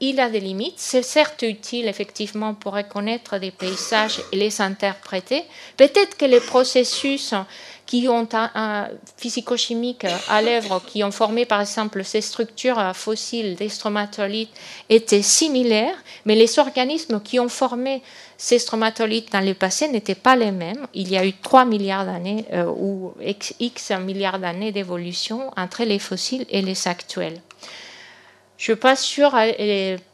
il a des limites. C'est certes utile, effectivement, pour reconnaître des paysages et les interpréter. Peut-être que les processus qui ont un, physico-chimique à l'œuvre, qui ont formé par exemple ces structures fossiles des stromatolites, étaient similaires, mais les organismes qui ont formé ces stromatolites dans le passé n'étaient pas les mêmes. Il y a eu 3 milliards d'années euh, ou X milliards d'années d'évolution entre les fossiles et les actuels. Je suis pas sûre,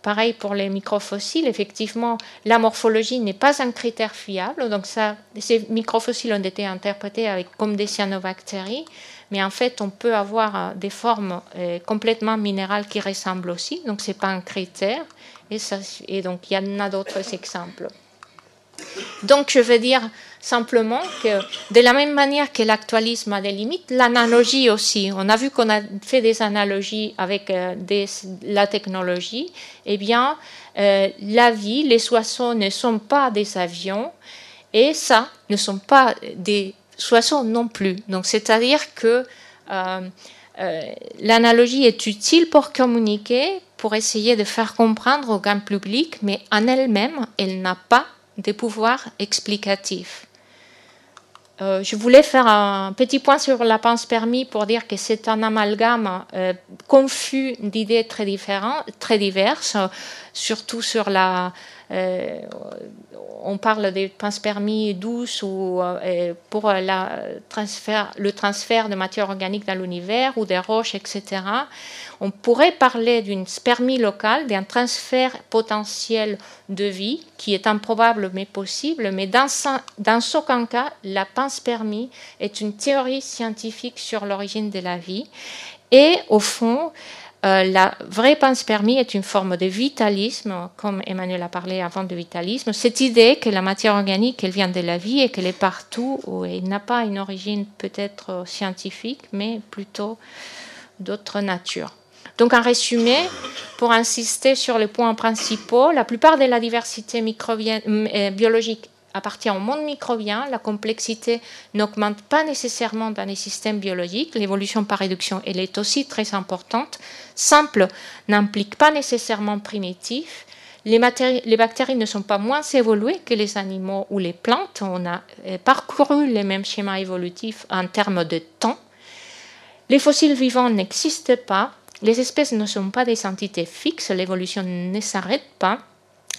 pareil pour les microfossiles, effectivement, la morphologie n'est pas un critère fiable. Donc ça, ces microfossiles ont été interprétés comme des cyanobactéries, mais en fait, on peut avoir des formes complètement minérales qui ressemblent aussi, donc ce n'est pas un critère, et donc il y en a d'autres exemples. Donc, je veux dire simplement que de la même manière que l'actualisme a des limites, l'analogie aussi. On a vu qu'on a fait des analogies avec euh, la technologie. Eh bien, euh, la vie, les soissons ne sont pas des avions et ça ne sont pas des soissons non plus. Donc, c'est-à-dire que euh, l'analogie est utile pour communiquer, pour essayer de faire comprendre au grand public, mais en elle-même, elle n'a pas des pouvoirs explicatifs. Euh, je voulais faire un petit point sur la pense permis pour dire que c'est un amalgame euh, confus d'idées très, différentes, très diverses, surtout sur la, euh, on parle des permis douces ou pour le transfert de matière organique dans l'univers ou des roches, etc. On pourrait parler d'une spermie locale, d'un transfert potentiel de vie qui est improbable mais possible, mais dans, aucun cas, la panspermie est une théorie scientifique sur l'origine de la vie. Et au fond, euh, la vraie panspermie est une forme de vitalisme, comme Emmanuel a parlé avant de vitalisme. Cette idée que la matière organique, elle vient de la vie et qu'elle est partout, où elle n'a pas une origine peut-être scientifique, mais plutôt d'autre nature. Donc, en résumé, pour insister sur les points principaux, la plupart de la diversité euh, biologique appartient au monde microbien, la complexité n'augmente pas nécessairement dans les systèmes biologiques. L'évolution par réduction, elle est aussi très importante. Simple n'implique pas nécessairement primitif. Les, les, bactéries ne sont pas moins évoluées que les animaux ou les plantes. On a euh, parcouru les mêmes schémas évolutifs en termes de temps. Les fossiles vivants n'existent pas. Les espèces ne sont pas des entités fixes. L'évolution ne s'arrête pas.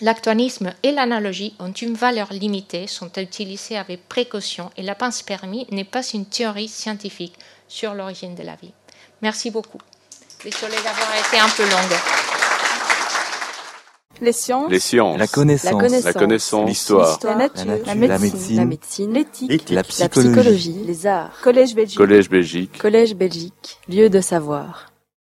L'actualisme et l'analogie ont une valeur limitée, sont utilisés avec précaution et la panspermie n'est pas une théorie scientifique sur l'origine de la vie. Merci beaucoup. Désolée d'avoir été un peu longue. Les sciences. Les sciences. La connaissance. La connaissance. L'histoire. La, nature. La, médecine. La médecine. L'éthique. La, psychologie. Les arts. Collège Belgique. Collège Belgique. Collège Belgique. Lieu de savoir.